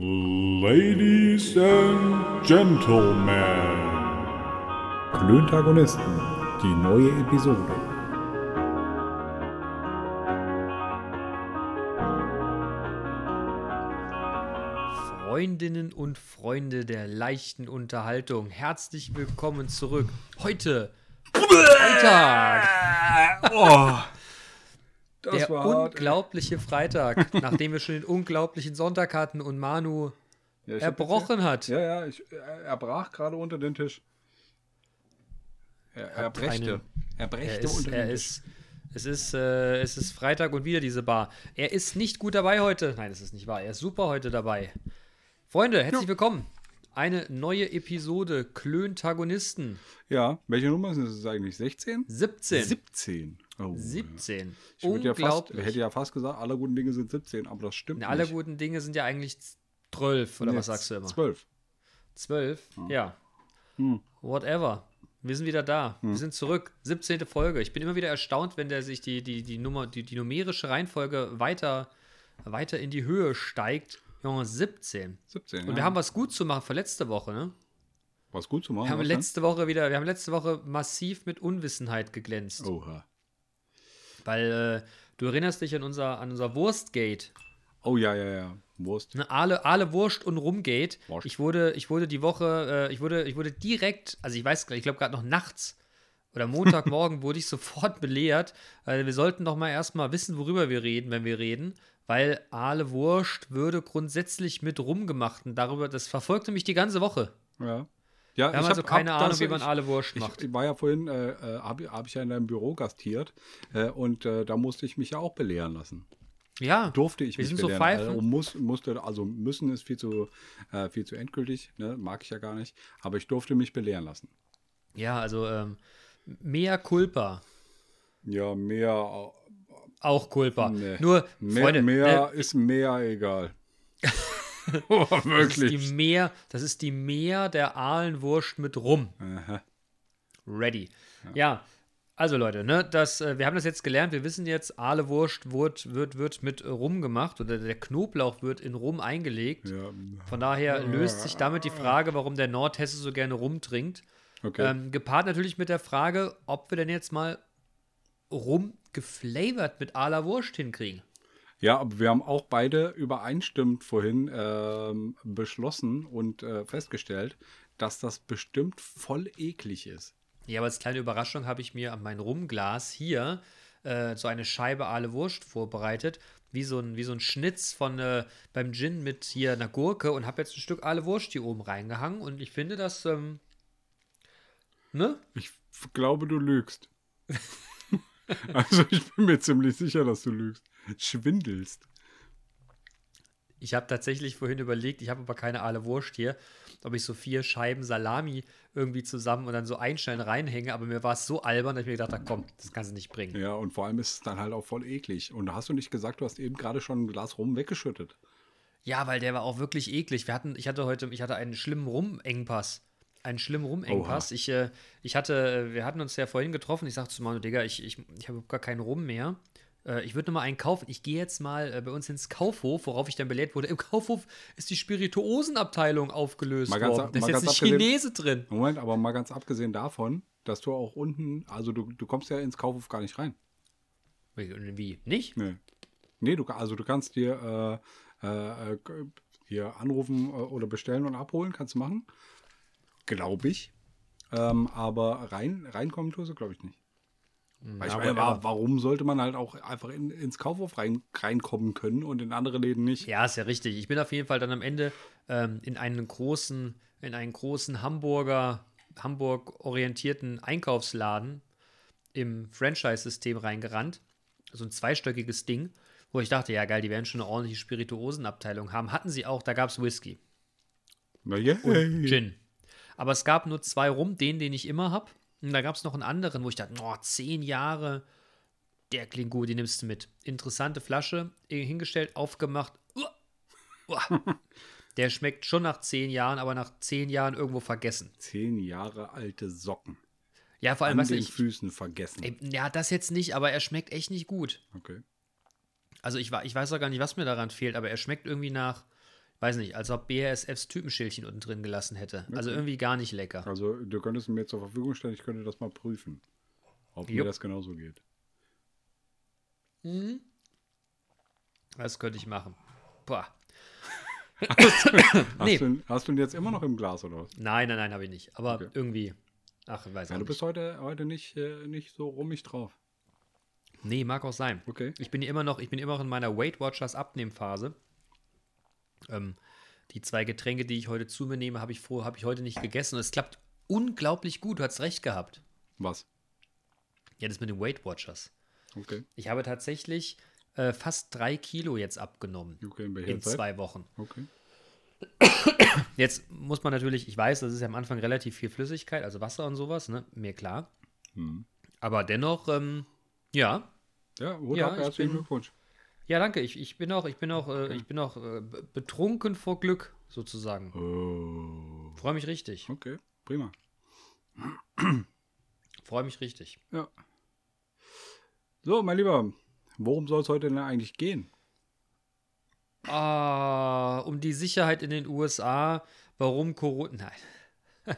Ladies and Gentlemen. Klöntagonisten, die neue Episode. Freundinnen und Freunde der leichten Unterhaltung, herzlich willkommen zurück. Heute Freitag. Oh, das der war hart. ey. unglaubliche Freitag, nachdem wir schon den unglaublichen Sonntag hatten und Manu Ja, erbrochen hat. Ja, ja, ich, er, brach gerade unter den Tisch. Er, er einen- Er brächte Er ist, unter er den Tisch. ist, es ist, äh, es ist Freitag und wieder diese Bar. Er ist nicht gut dabei heute. Nein, das ist nicht wahr. Er ist super heute dabei. Freunde, herzlich Ja. willkommen. Eine neue Episode Klöntagonisten. Ja, welche Nummer ist es eigentlich? 16? 17. 17. Oh, 17. Ich würde ja fast, Unglaublich. hätte ja fast gesagt, alle guten Dinge sind 17, aber das stimmt Na, alle nicht. guten Dinge sind ja eigentlich 12, oder Nee, was sagst du immer? 12. 12? Ja. Hm. Whatever. Wir sind wieder da. Wir sind zurück. 17. Folge. Ich bin immer wieder erstaunt, wenn der sich die, die, die, Nummer, die, die numerische Reihenfolge weiter, weiter in die Höhe steigt. Junge, 17. 17, Und ja. wir haben was gut zu machen für letzte Woche, ne? was gut zu machen. Wir haben was denn? letzte Woche wieder, wir haben letzte Woche massiv mit Unwissenheit geglänzt. Oha. Weil äh, du erinnerst dich an unser, an unser Wurstgate. Oh ja, ja, ja. Wurst. Ne, Aale, Aale Wurst und Rumgate. Wurst. Ich wurde, ich wurde die Woche, äh, ich wurde, ich wurde direkt, also ich weiß, gar nicht, ich glaube gerade noch nachts oder Montagmorgen wurde ich sofort belehrt. Weil wir sollten doch mal erstmal wissen, worüber wir reden, wenn wir reden. Weil Aale Wurst würde grundsätzlich mit rumgemacht. Und darüber, das verfolgte mich die ganze Woche. Ja. Ja, Wir haben ich also hab- keine hab Ahnung, das- wie man Aale Wurst macht. ich war ja vorhin, äh, äh, habe hab ich ja in deinem Büro gastiert äh, und äh, da musste ich mich ja auch belehren lassen. Ja, Durfte ich Wir mich sind so belehren. Pfeifen. Also, muss, musste, also müssen ist viel zu, äh, viel zu endgültig, ne? mag ich ja gar nicht, aber ich durfte mich belehren lassen. ja, also ähm, mea culpa. Ja, mehr, Auch culpa. Nee. Nur, mehr, Freunde, mehr ne, ist mehr egal. oh, das ist die wirklich. Meer, das ist die Meer der Aalenwurst mit Rum. Aha. Ready. Ja, also Leute, ne, das, äh, wir haben das jetzt gelernt. Wir wissen jetzt, Ahlewurst wird, wird, wird mit Rum gemacht oder der Knoblauch wird in Rum eingelegt. Ja, Von daher löst sich damit die Frage, warum der Nordhesse so gerne Rum trinkt. okay. Ähm, gepaart natürlich mit der Frage, ob wir denn jetzt mal Rum geflavored mit Aler Wurst hinkriegen. Ja, aber wir haben auch beide übereinstimmend vorhin ähm, beschlossen und äh, festgestellt, dass das bestimmt voll eklig ist. Ja, aber als kleine Überraschung habe ich mir an mein Rumglas hier äh, so eine Scheibe Aale Wurst vorbereitet, wie so ein, wie so ein Schnitz von äh, beim Gin mit hier einer Gurke und habe jetzt ein Stück Aale Wurst hier oben reingehangen und ich finde das, ähm, ne? Ich glaube, du lügst. also ich bin mir ziemlich sicher, dass du lügst. Schwindelst. Ich habe tatsächlich vorhin überlegt, ich habe aber keine Aale Wurst hier, ob ich so vier Scheiben Salami irgendwie zusammen und dann so Einstein reinhänge, aber mir war es so albern, dass ich mir gedacht habe, komm, das kannst du nicht bringen. Ja, und vor allem ist es dann halt auch voll eklig. Und hast du nicht gesagt, du hast eben gerade schon ein Glas rum weggeschüttet? Ja, weil der war auch wirklich eklig. Wir hatten, ich hatte heute, ich hatte einen schlimmen Rumengpass. Einen schlimmen Rumengpass. Ich, äh, ich hatte, wir hatten uns ja vorhin getroffen. Ich sagte zu Manu, Digga, ich, ich, ich habe gar keinen Rum mehr. Äh, ich würde noch mal einen kaufen. Ich gehe jetzt mal äh, bei uns ins Kaufhof, worauf ich dann belehrt wurde. Im Kaufhof ist die Spirituosenabteilung aufgelöst Mal ganz worden. Da ist jetzt ein Chinese drin. Moment, aber mal ganz abgesehen davon, dass du auch unten, also du, du kommst ja ins Kaufhof gar nicht rein. Wie? wie? Nicht? Nee. Nee, du, also du kannst dir äh, äh, äh, hier anrufen äh, oder bestellen und abholen, kannst du machen. Glaube ich. Ähm, aber rein, reinkommen tust du, glaube ich, nicht. Weil ich aber- meine, aber- warum sollte man halt auch einfach in, ins Kaufhof rein, reinkommen können und in andere Läden nicht? Ja, ist ja richtig. Ich bin auf jeden Fall dann am Ende ähm, in einen großen, in einen großen Hamburger, Hamburg orientierten Einkaufsladen im Franchise-System reingerannt. So ein zweistöckiges Ding, wo ich dachte, ja geil, die werden schon eine ordentliche Spirituosenabteilung haben. Hatten sie auch, da gab es Whisky Na yeah. und Gin. Aber es gab nur zwei rum, den, den ich immer habe. Und da gab es noch einen anderen, wo ich dachte, oh, zehn Jahre, der klingt gut, den nimmst du mit. Interessante Flasche, eh, hingestellt, aufgemacht. Uah, uah. Der schmeckt schon nach zehn Jahren, aber nach zehn Jahren irgendwo vergessen. Zehn Jahre alte Socken. Ja, vor allem, An du, den ich, Füßen vergessen. ey, ja, das jetzt nicht, aber er schmeckt echt nicht gut. Okay. Also ich, ich weiß auch gar nicht, was mir daran fehlt, aber er schmeckt irgendwie nach, weiß nicht, als ob BASFs Typenschildchen unten drin gelassen hätte. Also Okay. irgendwie gar nicht lecker. Also du könntest mir zur Verfügung stellen, ich könnte das mal prüfen. Ob mir Jupp. das genauso geht. Das könnte ich machen. Boah. Hast, Nee. du, hast du ihn jetzt immer noch im Glas oder was? Nein, nein, nein, habe ich nicht. Aber Okay. irgendwie. Ach, ich weiß Ja, du nicht. bist heute, heute nicht, äh, nicht so rummig drauf. Nee, mag auch sein. Okay. Ich bin immer noch, ich bin immer noch in meiner Weight Watchers Abnehmphase. Ähm, die zwei Getränke, die ich heute zu mir nehme, habe ich vor, habe ich heute nicht gegessen. Und es klappt unglaublich gut. Du hast recht gehabt. Was? Ja, das mit den Weight Watchers. Okay. Ich habe tatsächlich äh, fast drei Kilo jetzt abgenommen Okay, in in zwei Wochen. Okay. Jetzt muss man natürlich, ich weiß, das ist ja am Anfang relativ viel Flüssigkeit, also Wasser und sowas, ne? Mir klar. Hm. Aber dennoch, ähm, ja, Ja, Hut Ja, herzlichen Glückwunsch. Ja, danke. Ich, ich bin auch, ich bin auch, äh, ich bin auch äh, be- betrunken vor Glück, sozusagen. Oh. Freue mich richtig. Okay, prima. Freue mich richtig. Ja. So, mein Lieber, worum soll es heute denn eigentlich gehen? Ah, um die Sicherheit in den USA. Warum Corona? Nein.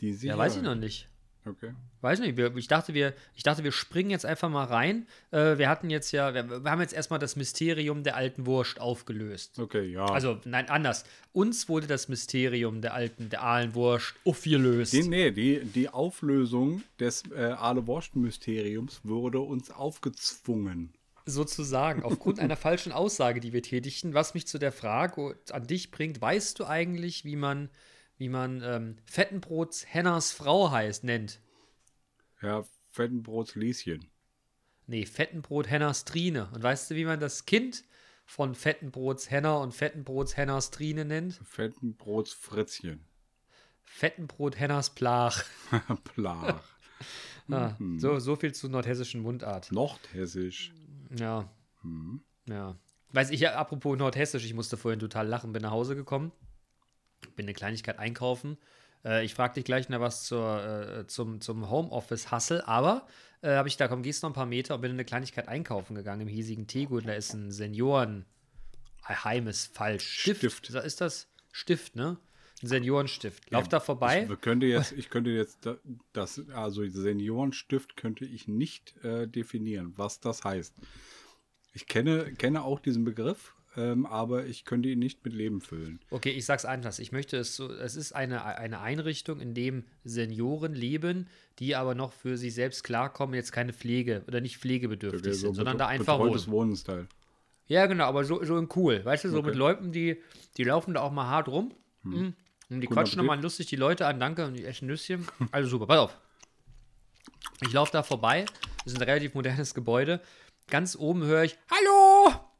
Die Ja, Sicherheit. weiß ich noch nicht. Okay. Weiß nicht. Wir, ich, dachte, wir, ich dachte, wir springen jetzt einfach mal rein. Äh, wir hatten jetzt ja, wir, wir haben jetzt erstmal das Mysterium der alten Wurst aufgelöst. Okay, ja. Also, nein, anders. Uns wurde das Mysterium der alten, der Ahlenwurst aufgelöst. die, nee, die, die Auflösung des äh, Aale-Wurst-Mysteriums wurde uns aufgezwungen. sozusagen, aufgrund einer falschen Aussage, die wir tätigten, was mich zu der Frage an dich bringt, weißt du eigentlich, wie man, wie man ähm, Fettenbrots Henners Frau heißt, nennt? Ja, Fettenbrots Lieschen. Nee, Fettenbrot Henners Trine. Und weißt du, wie man das Kind von Fettenbrots Henner und Fettenbrots Henners Trine nennt? Fettenbrots Fritzchen. Fettenbrot Henners Plach. Plach. Ah, Mhm. so, so viel zu nordhessischen Mundart. Nordhessisch. Ja. Mhm. Ja. Weiß ich ja, apropos Nordhessisch, ich musste vorhin total lachen, bin nach Hause gekommen, bin eine Kleinigkeit einkaufen. Äh, ich frage dich gleich noch was zur, äh, zum, zum Homeoffice-Hustle, aber äh, habe ich da, komm, gehst noch ein paar Meter und bin eine Kleinigkeit einkaufen gegangen im hiesigen Tegut. Da ist ein Senioren. Heim ist falsch. Stift. Stift. Ist das Stift, ne? Ein Seniorenstift. Lauf da vorbei. Ich könnte jetzt, ich könnte jetzt da- das, also Seniorenstift könnte ich nicht äh, definieren, was das heißt. Ich kenne, kenne auch diesen Begriff, ähm, aber ich könnte ihn nicht mit Leben füllen. Okay, ich sag's anders. Ich möchte es so, es ist eine, eine Einrichtung, in dem Senioren leben, die aber noch für sich selbst klarkommen, jetzt keine Pflege oder nicht pflegebedürftig Okay, so sind, sondern da einfach wohnen. Wohnensteil. Ja, genau, aber so, so in cool. Weißt du, so Okay. mit Leuten, die, die laufen da auch mal hart rum. Mhm. Und die Guten quatschen nochmal lustig die Leute an, danke, und die essen Nüsschen. Also super, pass auf. Ich laufe da vorbei, das ist ein relativ modernes Gebäude. Ganz oben höre ich, Hallo!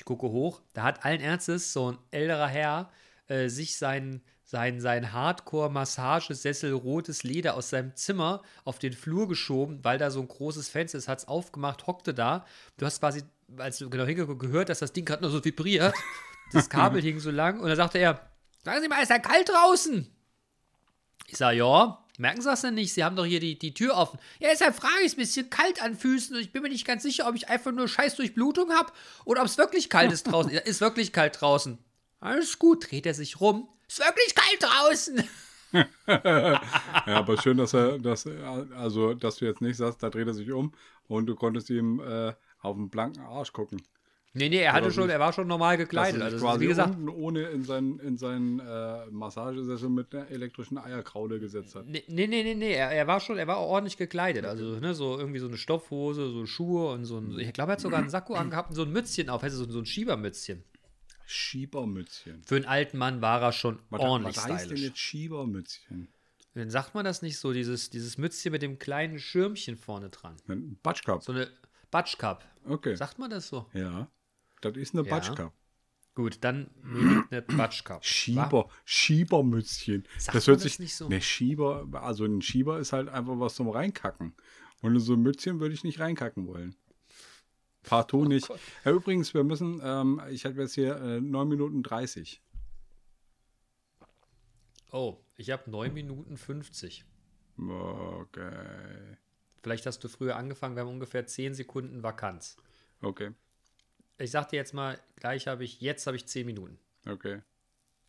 Ich gucke hoch, da hat allen Ernstes so ein älterer Herr äh, sich sein, sein, sein Hardcore-Massagesessel rotes Leder aus seinem Zimmer auf den Flur geschoben, weil da so ein großes Fenster ist, hat es aufgemacht, hockte da. Du hast quasi, als du genau hingeguckt, gehört, dass das Ding gerade nur so vibriert. Das Kabel hing so lang und dann sagte er, sagen Sie mal, ist ja kalt draußen? Ich sage, ja, merken Sie das denn nicht? Sie haben doch hier die, die Tür offen. Ja, deshalb frage ich es ein bisschen kalt an Füßen und ich bin mir nicht ganz sicher, ob ich einfach nur scheiß Durchblutung habe oder ob es wirklich kalt ist draußen. Ist wirklich kalt draußen. Alles gut, dreht er sich rum. Ist wirklich kalt draußen. Ja, aber schön, dass er, dass, also, dass du jetzt nicht sagst, da dreht er sich um und du konntest ihm äh, auf den blanken Arsch gucken. Nee, nee, er hatte Oder schon, wie- er war schon normal gekleidet. er Also quasi wie gesagt, unten ohne in seinen, in seinen äh, Massagesessel mit einer elektrischen Eierkraule gesetzt hat. Nee, nee, nee, nee. Er, er war schon, er war auch ordentlich gekleidet. Also, ne, so irgendwie so eine Stoffhose, so Schuhe und so ein, ich glaube, er hat sogar einen Sakko angehabt und so ein Mützchen auf, also so, so ein Schiebermützchen. Schiebermützchen. Für einen alten Mann war er schon Was, ordentlich was heißt denn stylisch. jetzt Schiebermützchen? Dann sagt man das nicht so, dieses, dieses Mützchen mit dem kleinen Schirmchen vorne dran. Ein Batschkap. So eine Batschkap. Okay. Sagt man das so? Ja. Das ist eine Ja. Batschkap. Gut, dann eine Batschkap. Schieber, Schiebermützchen. Sagt das hört das sich nicht so? Ne, Schieber, also ein Schieber ist halt einfach was zum Reinkacken. Und so ein Mützchen würde ich nicht reinkacken wollen. Partout nicht. Oh Gott. Ja, übrigens, wir müssen, ähm, ich habe jetzt hier äh, 9 Minuten 30. Oh, ich habe 9 Minuten 50. Okay. Vielleicht hast du früher angefangen, wir haben ungefähr 10 Sekunden Vakanz. Okay. Ich sag dir jetzt mal, gleich habe ich, jetzt habe ich 10 Minuten. Okay.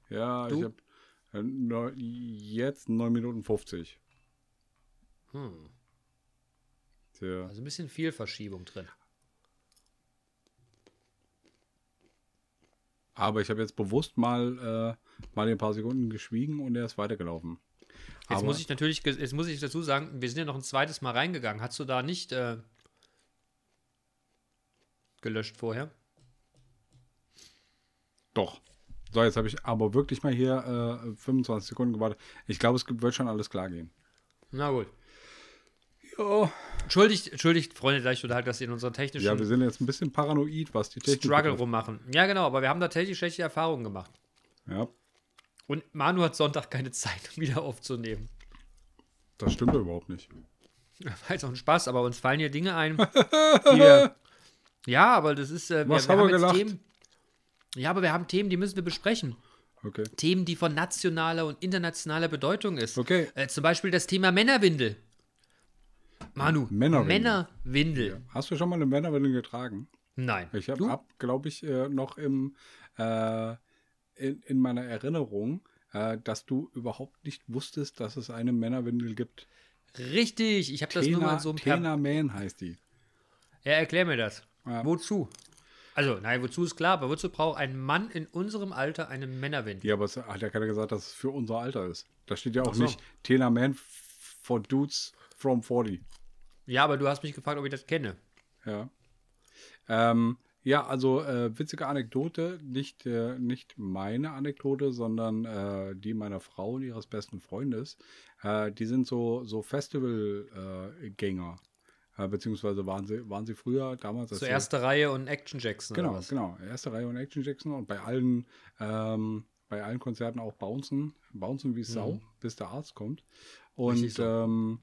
Ja, Du? ich habe äh, jetzt 9 Minuten 50. Hm. Tja. Also ein bisschen viel Verschiebung drin. Aber ich habe jetzt bewusst mal, äh, mal ein paar Sekunden geschwiegen und er ist weitergelaufen. Jetzt Aber- muss ich natürlich, jetzt muss ich dazu sagen, wir sind ja noch ein zweites Mal reingegangen. Hast du da nicht äh, gelöscht vorher? Doch. So, jetzt habe ich aber wirklich mal hier äh, 25 Sekunden gewartet. Ich glaube, es wird schon alles klar gehen. Na gut. Ja. Entschuldigt, entschuldigt, Freunde, ich total, dass ihr in unserer technischen Ja, wir sind jetzt ein bisschen paranoid, was die Technik Struggle betrifft. rummachen. Ja, genau, aber wir haben da tatsächlich schlechte Erfahrungen gemacht. Ja, Und Manu hat Sonntag keine Zeit, um wieder aufzunehmen. das stimmt überhaupt nicht. War jetzt auch ein Spaß, aber uns fallen hier Dinge ein, die wir, Ja, aber das ist. Äh, Was wir, haben wir jetzt gelacht? Themen. Ja, aber wir haben Themen, die müssen wir besprechen. Okay. Themen, die von nationaler und internationaler Bedeutung ist. Okay. Äh, zum Beispiel das Thema Männerwindel. Manu, Männerwindel. Männerwindel. Hast du schon mal eine Männerwindel getragen? Nein. Ich habe, hab, glaube ich, äh, noch im, äh, in, in meiner Erinnerung, äh, dass du überhaupt nicht wusstest, dass es eine Männerwindel gibt. Richtig, ich habe das nur mal so ein paar. Tena Man heißt die. Ja, erklär mir das. Ja. Wozu? Also, nein, wozu ist klar, aber wozu braucht ein Mann in unserem Alter eine Männerwindel? Ja, aber es hat ja keiner gesagt, dass es für unser Alter ist. Da steht ja auch so. nicht Tena Man for Dudes from 40. Ja, aber du hast mich gefragt, ob ich das kenne. Ja. Ähm, ja, also äh, witzige Anekdote, nicht, äh, nicht meine Anekdote, sondern äh, die meiner Frau und ihres besten Freundes. Äh, die sind so, so Festivalgänger. Äh, beziehungsweise waren sie, waren sie früher damals. als Zur sie- erste Reihe und Action Jackson Genau, genau. Erste Reihe und Action Jackson und bei allen, ähm, bei allen Konzerten auch bouncen, bouncen wie Sau, bis der Arzt kommt. Und Mhm. So. ähm,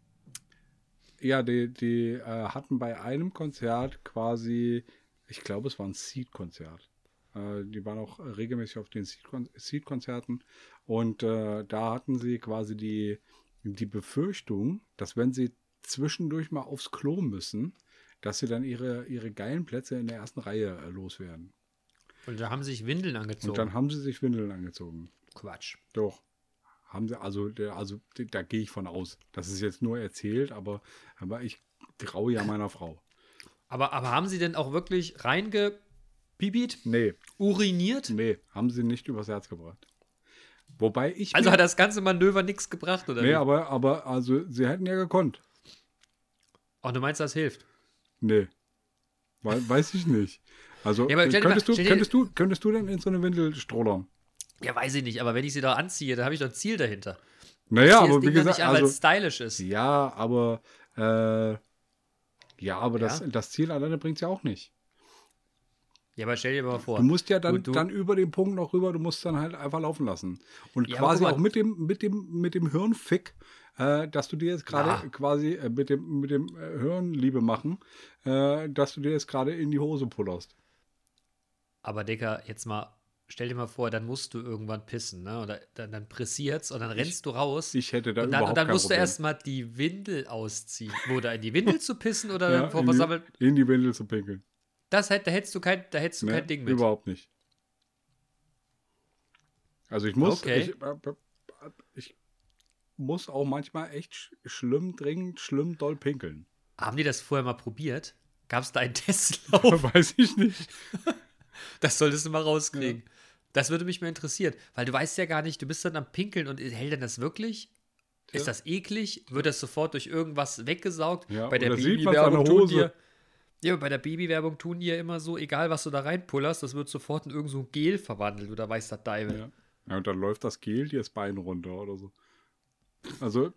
ja, die, die äh, hatten bei einem Konzert quasi, ich glaube, es war ein Seed-Konzert. Äh, die waren auch regelmäßig auf den Seed-Kon- Seed-Konzerten und äh, da hatten sie quasi die, die Befürchtung, dass wenn sie zwischendurch mal aufs Klo müssen, dass sie dann ihre, ihre geilen Plätze in der ersten Reihe äh, loswerden. Und da haben sich Windeln angezogen. Und dann haben sie sich Windeln angezogen. Quatsch. Doch. Haben sie, also, also da gehe ich von aus. Das ist jetzt nur erzählt, aber, aber ich traue ja meiner Frau. Aber, aber haben sie denn auch wirklich reingepibit, Nee, uriniert? nee, haben sie nicht übers Herz gebracht. Wobei ich. Also hat das ganze Manöver nichts gebracht, oder? Nee, wie? aber, aber, also, sie hätten ja gekonnt. Ach, du meinst, das hilft? Nee. Wei- weiß ich nicht. Also, Ja, könntest, mal- du, könntest, du, könntest du denn in so eine Windel strollern? Ja, weiß ich nicht, aber wenn ich sie da anziehe, dann habe ich doch ein Ziel dahinter. Naja, aber das wie Ding doch gesagt, nicht an, weil also, es stylisch ist. ja, aber, äh, ja, aber Das, Ja? das Ziel alleine bringt es ja auch nicht. Ja, aber stell dir mal vor. Du musst ja dann, Du- du- dann über den Punkt noch rüber, du musst dann halt einfach laufen lassen. Und Ja, quasi mal- auch mit dem, mit dem, mit dem Hirnfick, äh, dass du dir jetzt gerade Na. quasi äh, mit dem, mit dem äh, Hirnliebe machen, äh, dass du dir jetzt gerade in die Hose pullerst. Aber Dicker, jetzt mal, stell dir mal vor, dann musst du irgendwann pissen, ne? Oder dann, dann pressiert's und dann rennst du raus. Ich hätte da und dann, überhaupt und dann musst du Problem. erstmal die Windel ausziehen. Oder in die Windel zu pissen oder ja, vor in, die, versammelt. in die Windel zu pinkeln. Das hätt, da hättest du kein, da hättest du Ne, kein Ding mit. Überhaupt nicht. Also ich muss, Okay. ich, äh, ich muss auch manchmal echt sch schlimm, dringend, schlimm doll pinkeln. Haben die das vorher mal probiert? Gab es da einen Testlauf? Weiß ich nicht. Das solltest du mal rauskriegen. Das würde mich mal interessieren, weil du weißt ja gar nicht, du bist dann am Pinkeln und hält denn das wirklich? Ist das eklig? Wird das sofort durch irgendwas weggesaugt? Ja, bei der Babywerbung tun die ja- ja, bei der Babywerbung tun die ja immer so, egal was du da reinpullerst, das wird sofort in irgend so Gel verwandelt oder weiß der Deibel. Ja. ja, und dann läuft das Gel dir das Bein runter oder so. Also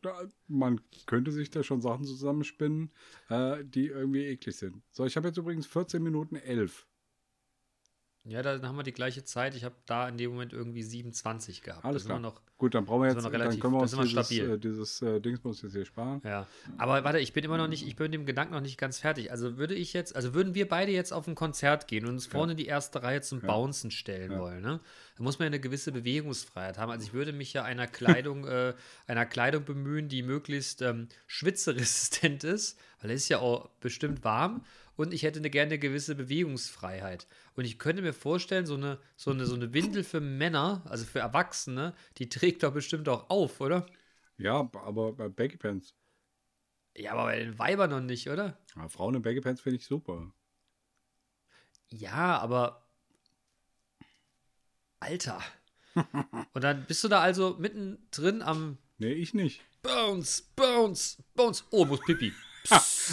man könnte sich da schon Sachen zusammenspinnen, äh, die irgendwie eklig sind. So, ich habe jetzt übrigens 14 Minuten 11. Ja, dann haben wir die gleiche Zeit. Ich habe da in dem Moment irgendwie 27 gehabt. Alles klar. Noch, Gut, dann brauchen wir jetzt, noch dann relativ- können wir uns dieses, stabil. äh, dieses äh, Dingsbums jetzt hier sparen. Ja, aber warte, ich bin immer noch nicht, ich bin mit dem Gedanken noch nicht ganz fertig. Also würde ich jetzt, also würden wir beide jetzt auf ein Konzert gehen und uns vorne in die erste Reihe zum Bouncen stellen wollen, ne? Da muss man ja eine gewisse Bewegungsfreiheit haben. Also ich würde mich ja einer Kleidung, äh, einer Kleidung bemühen, die möglichst ähm, schwitzeresistent ist, weil es ist ja auch bestimmt warm und ich hätte eine, gerne eine gewisse Bewegungsfreiheit. Und ich könnte mir vorstellen, so eine, so, eine, so eine Windel für Männer, also für Erwachsene, die trägt doch bestimmt auch auf, oder? Ja, aber bei Baggy Pants. Ja, aber bei den Weibern noch nicht, oder? Ja, Frauen in Baggy Pants finde ich super. Ja, aber. Alter. Und dann bist du da also mittendrin am Nee, ich nicht. Bounce, Bounce, Bounce. Oh, muss Pipi.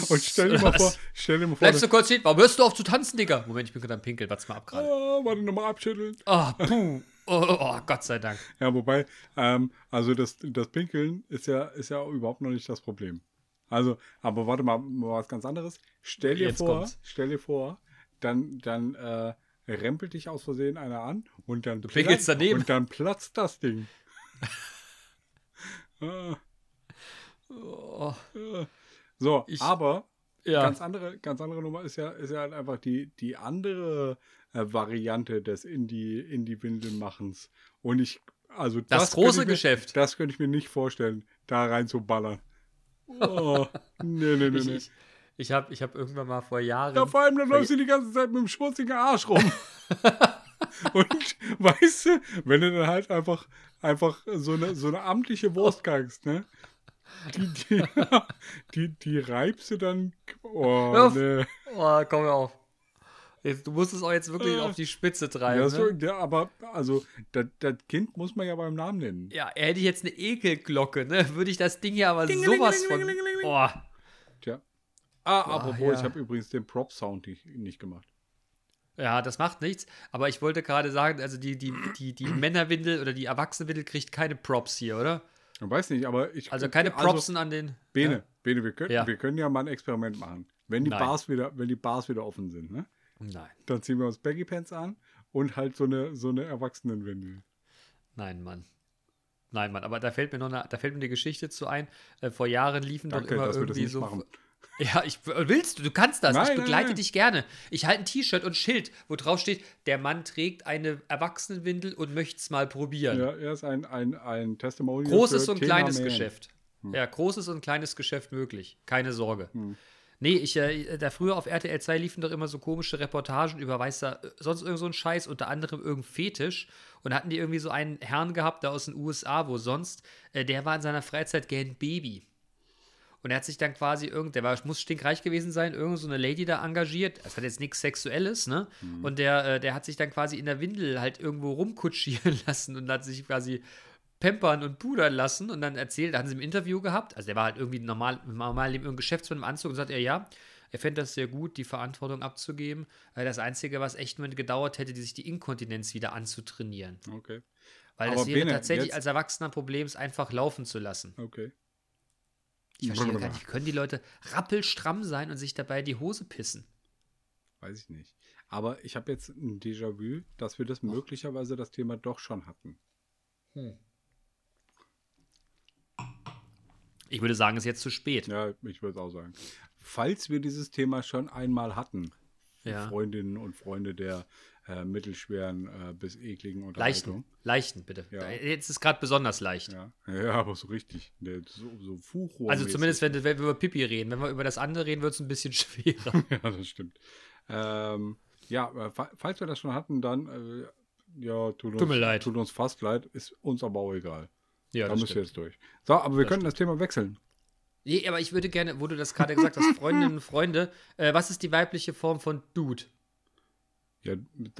Und stell dir mal vor, stell dir mal vor, Bleibst du kurz stehen? Warum hörst du auf zu tanzen, Digga? Moment, ich bin gerade am Pinkeln. Warte mal ab gerade. ah, warte nochmal abschütteln. Ah, puh. Oh, oh, Gott sei Dank. Ja, wobei, ähm, also das, das Pinkeln ist ja, ist ja überhaupt noch nicht das Problem. Also, aber warte mal, mal was ganz anderes. Stell dir Jetzt vor, kommt's. stell dir vor, dann, dann äh, rempelt dich aus Versehen einer an und dann, platzt- daneben. und dann platzt das Ding. ah, Oh. So, Ich- aber ja. ganz andere, ganz andere Nummer ist ja, ist ja halt einfach die, die andere äh, Variante des in die, in die Windel machens. Und ich, also Das könnte große mir, Geschäft. Das könnte ich mir nicht vorstellen, da rein zu ballern. Oh, nee, nee, nee, Ich, nee. ich, ich habe ich hab irgendwann mal vor Jahren. Ja, vor allem, dann läufst du die ganze Zeit mit dem schmutzigen Arsch rum. Und weißt du, wenn du dann halt einfach, einfach so eine, so eine amtliche Wurst kackst, ne? Die, die, die, die reibst du dann. Oh, ne. oh, komm mir auf. Jetzt, du musst es auch jetzt wirklich Äh. auf die Spitze treiben. Ja, ne? ja, aber also, das, das Kind muss man ja beim Namen nennen. Ja, hätte ich jetzt eine Ekelglocke, ne, würde ich das Ding hier aber sowas von. Dingelingelingelingeling. Oh, Tja. Ah, apropos, ja. ich habe übrigens den Prop-Sound nicht, nicht gemacht. ja, das macht nichts. Aber ich wollte gerade sagen, also die, die, die, die Männerwindel oder die Erwachsenenwindel kriegt keine Props hier, oder? Ich weiß nicht, aber ich. Also keine Propsen an den. Bene, Ja? Bene, wir können, Ja. wir können ja mal ein Experiment machen. Wenn die Nein. Bars wieder, wenn die Bars wieder offen sind, ne? Nein, Dann ziehen wir uns Baggy Pants an und halt so eine, so eine Erwachsenenwindel. nein, Mann. Nein, Mann, aber da fällt mir noch eine, da fällt mir eine Geschichte zu ein. Äh, vor Jahren liefen Danke, doch immer irgendwie nicht so. machen. Ja, ich willst du, du kannst das. Nein, ich nein, begleite nein. dich gerne. Ich halte ein T-Shirt und Schild, wo drauf steht, der Mann trägt eine Erwachsenenwindel und möchte es mal probieren. Ja, er ist ein, ein, ein Testimonial. Großes und kleines Man. Geschäft. Ja, großes und kleines Geschäft möglich. Keine Sorge. Hm. Nee, ich, äh, da früher auf RTL 2 liefen doch immer so komische Reportagen über, weiß da, äh, sonst irgend so ein Scheiß, unter anderem irgendein Fetisch. Und hatten die irgendwie so einen Herrn gehabt, da aus den USA, wo sonst, äh, der war in seiner Freizeit gern Baby. Und er hat sich dann quasi irgend, der war, muss stinkreich gewesen sein, irgend so eine Lady da engagiert. Das hat jetzt nichts Sexuelles, ne? Und der, äh, der hat sich dann quasi in der Windel halt irgendwo rumkutschieren lassen und hat sich quasi pampern und pudern lassen und dann erzählt, da hatten sie im Interview gehabt, also der war halt irgendwie normal, normal im Geschäftsmann im Anzug und sagt er, ja, er fände das sehr gut, die Verantwortung abzugeben. Äh, Das Einzige, was echt nur gedauert hätte, die sich die Inkontinenz wieder anzutrainieren. Okay. Weil Aber das wäre Bene, tatsächlich jetzt- als Erwachsener ein Problem, es einfach laufen zu lassen. Okay. Ich verstehe gar nicht, können die Leute rappelstramm sein und sich dabei die Hose pissen? Weiß ich nicht. Aber ich habe jetzt ein Déjà-vu, dass wir das möglicherweise das Thema doch schon hatten. Ich würde sagen, es ist jetzt zu spät. Ja, ich würde es auch sagen. Falls wir dieses Thema schon einmal hatten, Ja. Freundinnen und Freunde der äh, mittelschweren äh, bis ekligen Leichten, Unterhaltung. leichten, bitte. Ja. Jetzt ist gerade besonders leicht. Ja. ja, aber so richtig. So, so Fuchrohr Also zumindest, wenn, wenn wir über Pipi reden. Wenn wir über das andere reden, wird es ein bisschen schwerer. Ja, das stimmt. Ähm, ja, äh, fa- falls wir das schon hatten, dann äh, ja, tut uns, Tut mir leid. tut uns fast leid, ist uns aber auch egal. ja, da müssen wir jetzt durch. So, aber wir Das können das Thema wechseln. Nee, aber ich würde gerne, wo du das gerade gesagt hast, Freundinnen und Freunde, äh, was ist die weibliche Form von Dude? Ja,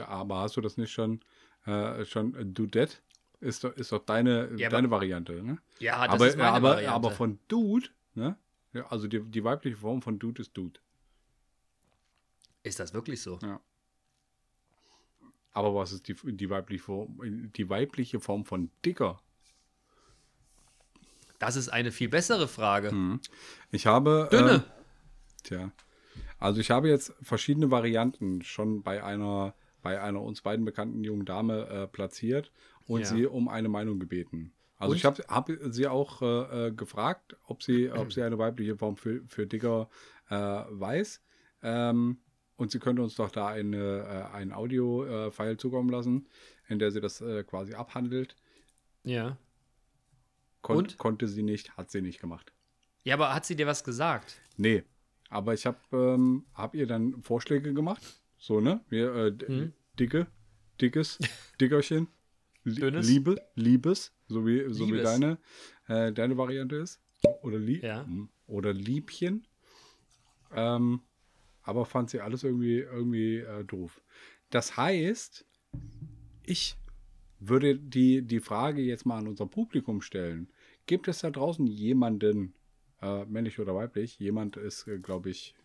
aber hast du das nicht schon, äh, schon äh, Dudette? Ist doch, ist doch deine, Ja, aber- deine Variante, ne? Ja, das aber, ist meine aber, Variante. aber von Dude, ne? Ja, also die, die weibliche Form von Dude ist Dude. ist das wirklich so? Ja. Aber was ist die, die, weibliche, Form, die weibliche Form von Dicker? Das ist eine viel bessere Frage. Ich habe. Dünne. ähm, tja. Also ich habe jetzt verschiedene Varianten schon bei einer, bei einer uns beiden bekannten jungen Dame äh, platziert und Ja. sie um eine Meinung gebeten. Also Und? ich habe hab sie auch äh, äh, gefragt, ob sie, ob sie eine weibliche Form für, für Dicker äh, weiß. Ähm, und sie könnte uns doch da eine, äh, ein Audio-File zukommen lassen, in der sie das äh, quasi abhandelt. Ja. Kon Und? Konnte sie nicht, hat sie nicht gemacht. Ja, aber hat sie dir was gesagt? Nee. Aber ich habe ähm, hab ihr dann Vorschläge gemacht. So, ne? Wir, äh, Hm. dicke, dickes, dickerchen, Dünnes. Liebe, Liebes, so wie, so wie Liebes. deine, äh, deine Variante ist. Oder, Lie Ja. Hm. oder Liebchen. Ähm, aber fand sie alles irgendwie, irgendwie äh, doof. Das heißt, ich würde die, die Frage jetzt mal an unser Publikum stellen. Gibt es da draußen jemanden, äh, männlich oder weiblich, jemand ist, äh, glaube ich,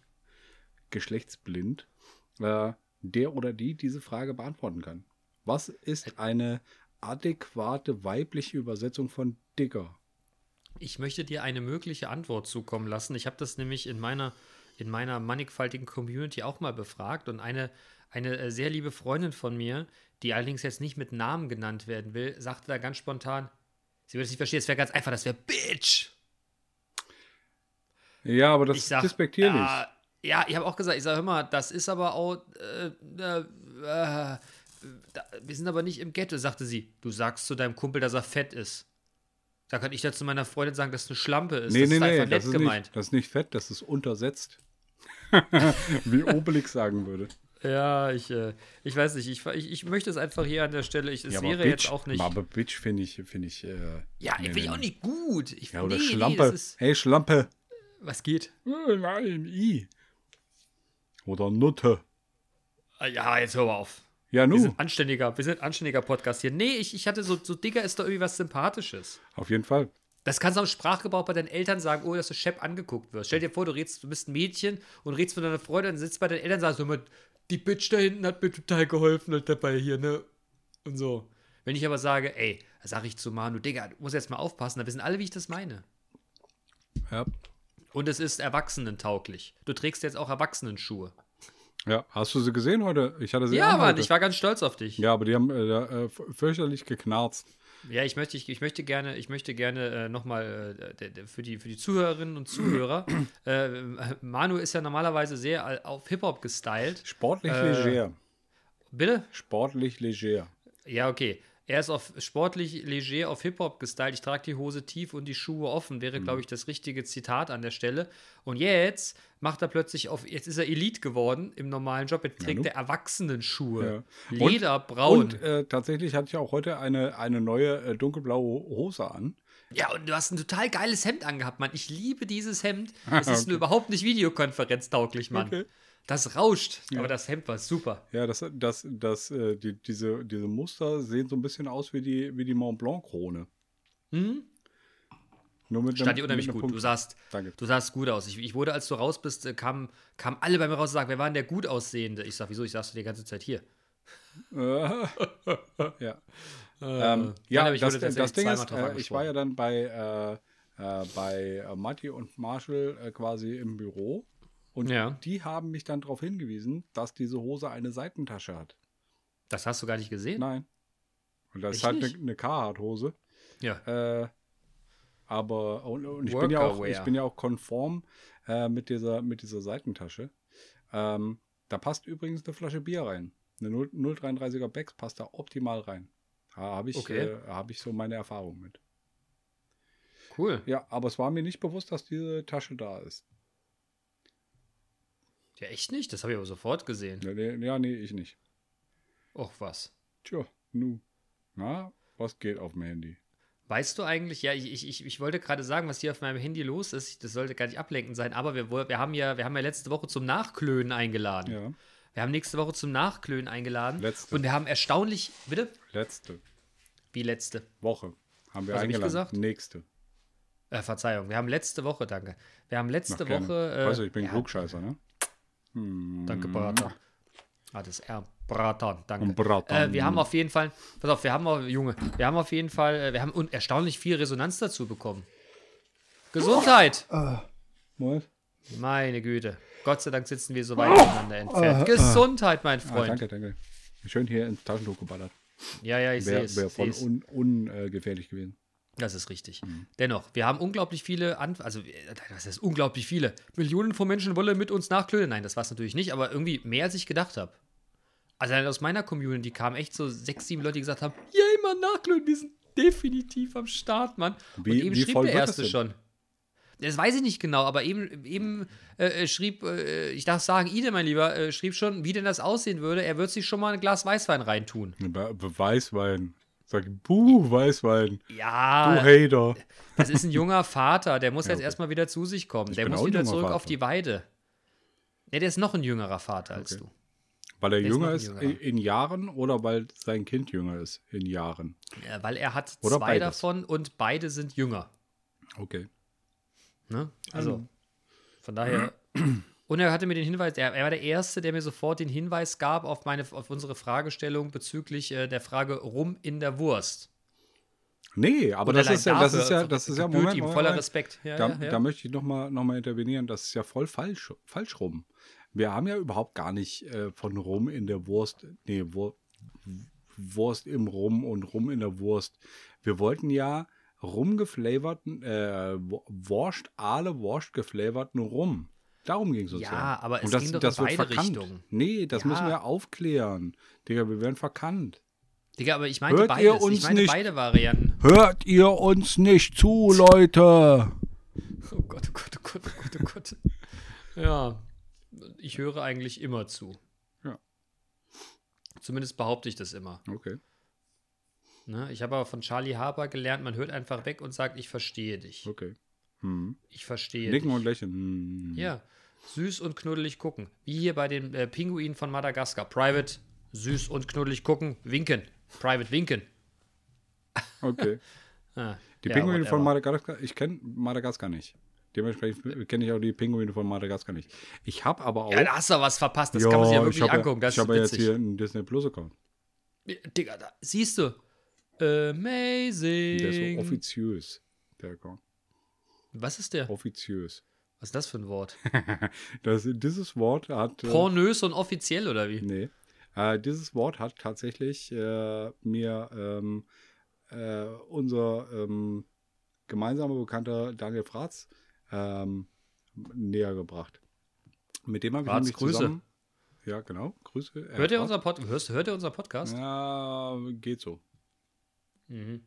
geschlechtsblind, äh, der oder die diese Frage beantworten kann? Was ist eine adäquate weibliche Übersetzung von Digger? Ich möchte dir eine mögliche Antwort zukommen lassen. Ich habe das nämlich in meiner, in meiner mannigfaltigen Community auch mal befragt und eine, eine äh, sehr liebe Freundin von mir, die allerdings jetzt nicht mit Namen genannt werden will, sagte da ganz spontan, sie würde es nicht verstehen, es wäre ganz einfach, das wäre Bitch. Ja, aber das Ich sag, despektier nicht. ja, ja, ich habe auch gesagt, ich sage, mal, das ist aber auch, äh, äh, äh, wir sind aber nicht im Ghetto, sagte sie. Du sagst zu deinem Kumpel, dass er fett ist. Da kann ich da zu meiner Freundin sagen, dass es eine Schlampe ist. Nee, das nee, ist nee, einfach das nett ist, gemeint. nicht, das ist nicht fett, das ist untersetzt. Wie Obelix sagen würde. Ja, ich, äh, ich weiß nicht, ich, ich, ich möchte es einfach hier an der Stelle, ich, es Ja, wäre Bitch, jetzt auch nicht. Aber Bitch finde ich, finde ich. Äh, ja, nee, finde nee, ich auch nicht gut. Ich, Ja, oder nee, Schlampe. Nee, ist, hey, Schlampe. Was geht? Äh, nein, I. Oder Nutte. Ah, Ja, jetzt hör mal auf. Ja, Wir nu. sind anständiger, wir sind anständiger Podcast hier. Nee, ich, ich hatte so, so Digger ist da irgendwie was Sympathisches. Auf jeden Fall. Das kannst du am Sprachgebrauch bei deinen Eltern sagen, oh, dass du Shep angeguckt wirst. Stell dir vor, du redest, du bist ein Mädchen und redest mit deiner Freundin und sitzt bei deinen Eltern und sagst immer, die Bitch da hinten hat mir total geholfen halt dabei hier, ne? Und so. Wenn ich aber sage, ey, da sag ich zu Manu, Digga, du musst jetzt mal aufpassen, da wissen alle, wie ich das meine. Ja. Und es ist erwachsenentauglich. Du trägst jetzt auch Erwachsenenschuhe. ja. Hast du sie gesehen heute? Ich hatte sie Ja, an Mann, heute. ich war ganz stolz auf dich. Ja, aber die haben äh, äh, fürchterlich geknarzt. Ja, ich möchte, ich, ich möchte gerne, ich möchte gerne äh, nochmal äh, für, die, für die Zuhörerinnen und Zuhörer, äh, Manu ist ja normalerweise sehr auf Hip-Hop gestylt. Sportlich Äh, leger. Bitte? Sportlich leger. Ja, okay. Er ist auf sportlich leger auf Hip-Hop gestylt. Ich trage die Hose tief und die Schuhe offen, wäre, glaube ich, das richtige Zitat an der Stelle. Und jetzt macht er plötzlich auf, jetzt ist er Elite geworden im normalen Job. Jetzt trägt nu. er Erwachsenenschuhe. Ja. Und- Lederbraun. Und äh, tatsächlich hatte ich auch heute eine, eine neue äh, dunkelblaue Hose an. Ja, und du hast ein total geiles Hemd angehabt, Mann. Ich liebe dieses Hemd. Es ist Okay. nur überhaupt nicht videokonferenztauglich, Mann. Okay. Das rauscht. Ja. Aber das Hemd war super. Ja, das, das, das, äh, die, diese, diese Muster sehen so ein bisschen aus wie die, wie die Mont Blanc-Krone. Hm? Nur mit Stand dir unheimlich gut. Du Punkt. sahst, Danke. du sahst gut aus. Ich, ich wurde, als du raus bist, äh, kamen kam alle bei mir raus und sagten, wer war denn der gut aussehende? Ich sag, wieso? Ich du die ganze Zeit hier. Äh, ja. Ähm, ja, aber ich das, das Ding ist, äh, ich war ja dann bei, äh, äh, bei Matti und Marshall äh, quasi im Büro. Und Ja. die haben mich dann darauf hingewiesen, dass diese Hose eine Seitentasche hat. Das hast du gar nicht gesehen? Nein. Und das ist Echt halt eine, eine Carhartt-Hose. Ja. Äh, aber und, und ich, bin ja auch, ich bin ja auch konform äh, mit, dieser, mit dieser Seitentasche. Ähm, da passt übrigens eine Flasche Bier rein. Eine 0, 0,33er Becks passt da optimal rein. Da habe ich, Okay. äh, hab ich so meine Erfahrung mit. Cool. Ja, aber es war mir nicht bewusst, dass diese Tasche da ist. Ja, echt nicht? Das habe ich aber sofort gesehen. Ja, nee, ja, nee, ich nicht. Och, was. Tja, nu. Na, was geht auf dem Handy? Weißt du eigentlich, ja, ich, ich, ich, ich wollte gerade sagen, was hier auf meinem Handy los ist. Das sollte gar nicht ablenkend sein, aber wir, wir, haben, ja, wir haben ja letzte Woche zum Nachklönen eingeladen. Ja, Wir haben nächste Woche zum Nachklönen eingeladen. Letzte. Und wir haben erstaunlich, bitte? letzte Wie letzte? Woche haben wir Was hab ich eingeladen. gesagt? Nächste. Äh, Verzeihung, wir haben letzte Woche, danke. Wir haben letzte. Woche. Äh, weißt du, ich bin ja, Klugscheißer, ne? Hm. Danke, Bratan. Ah, das R. Bratan, danke. Bratan. Äh, wir haben auf jeden Fall, pass auf, wir haben auch, Junge, wir haben auf jeden Fall, äh, wir haben un erstaunlich viel Resonanz dazu bekommen. Gesundheit! Moment. Meine Güte. Gott sei Dank sitzen wir so weit voneinander entfernt. Gesundheit, mein Ah, Freund. danke, danke. Schön hier ins Taschentuch geballert. Ja, ja, ich sehe Wäre es. wär ich seh voll es. un, ungefährlich gewesen. Das ist richtig. Mhm. Dennoch, wir haben unglaublich viele, Anf also äh, was heißt unglaublich viele? Millionen von Menschen wollen mit uns nachklönen. Nein, das war es natürlich nicht, aber irgendwie mehr als ich gedacht habe. Also aus meiner Community kamen echt so sechs, sieben Leute, die gesagt haben, yay, Mann, nachklönen, wir sind definitiv am Start, Mann. Wie- Und eben wie schrieb voll der das Erste schon. Das weiß ich nicht genau, aber eben, eben äh, schrieb, äh, ich darf sagen, Ide, mein Lieber, äh, schrieb schon, wie denn das aussehen würde. Er wird sich schon mal ein Glas Weißwein reintun. Be Weißwein. Sag, buh, Weißwein. Ja. Du Hater. Das ist ein junger Vater, der muss Ja, jetzt okay. erstmal wieder zu sich kommen. Ich der muss wieder zurück auf Vater. die Weide. Ja, der ist noch ein jüngerer Vater als Okay. du. Weil er Der jünger ist in, in Jahren oder weil sein Kind jünger ist in Jahren? Ja, weil er hat Oder zwei beides. davon und beide sind jünger. Okay. Ne? Also, Mhm. von daher. Und er hatte mir den Hinweis, er, er war der Erste, der mir sofort den Hinweis gab auf, meine, auf unsere Fragestellung bezüglich äh, der Frage Rum in der Wurst. Nee, aber das ist ja, das dafür ist ja, das ist ja, Moment, ihm voller. Respekt. Ja, da, ja. da möchte ich nochmal noch mal intervenieren, das ist ja voll falsch, falsch rum. Wir haben ja überhaupt gar nicht äh, von Rum in der Wurst, nee, Wur, Wurst im Rum und Rum in der Wurst. Wir wollten ja rumgeflavorten, äh, Wurst, alle Wurst geflavorten Rum. Darum ging es uns Ja, ja. aber es und das, ging doch das in wird beide verkannt. Richtungen. Nee, das Ja. müssen wir aufklären. Digga, wir werden verkannt. Digga, aber ich meinte Hört ihr beides. Ich uns meinte nicht? beide Varianten. Hört ihr uns nicht zu, Leute? Oh Gott, oh Gott, oh Gott, oh Gott, oh Gott. Ja, ich höre eigentlich immer zu. Ja. Zumindest behaupte ich das immer. Okay. Ne? Ich habe aber von Charlie Harper gelernt, man hört einfach weg und sagt, ich verstehe dich. Okay. Hm. Ich verstehe Nicken dich. und lächeln. Hm. Ja, süß und knuddelig gucken. Wie hier bei den äh, Pinguinen von Madagaskar. Private, süß und knuddelig gucken, winken. Private, winken. Okay. Ah, Die ja, Pinguine von. Madagaskar, ich kenne Madagaskar nicht. Dementsprechend kenne ich auch die Pinguine von Madagaskar nicht. Ich habe aber auch. Ja, da hast du was verpasst. Das kann man sich ja wirklich ich angucken. Das ich habe jetzt hier einen Disney Plus Account. Digga, da, siehst du. Amazing. Der ist so offiziös. Der Account. Was ist der? Offiziös. Was ist das für ein Wort? Das, dieses Wort hat. Äh, Pornös und offiziell oder wie? nee. Äh, dieses Wort hat tatsächlich äh, mir ähm, äh, unser ähm, gemeinsamer Bekannter Daniel Fratz ähm, näher gebracht. Mit dem habe ich nämlich Grüße. zusammen. Ja, genau. Grüße. Herr Hört ihr, unser Pod hörst, hört ihr unser Podcast? Ja, geht so. Mhm.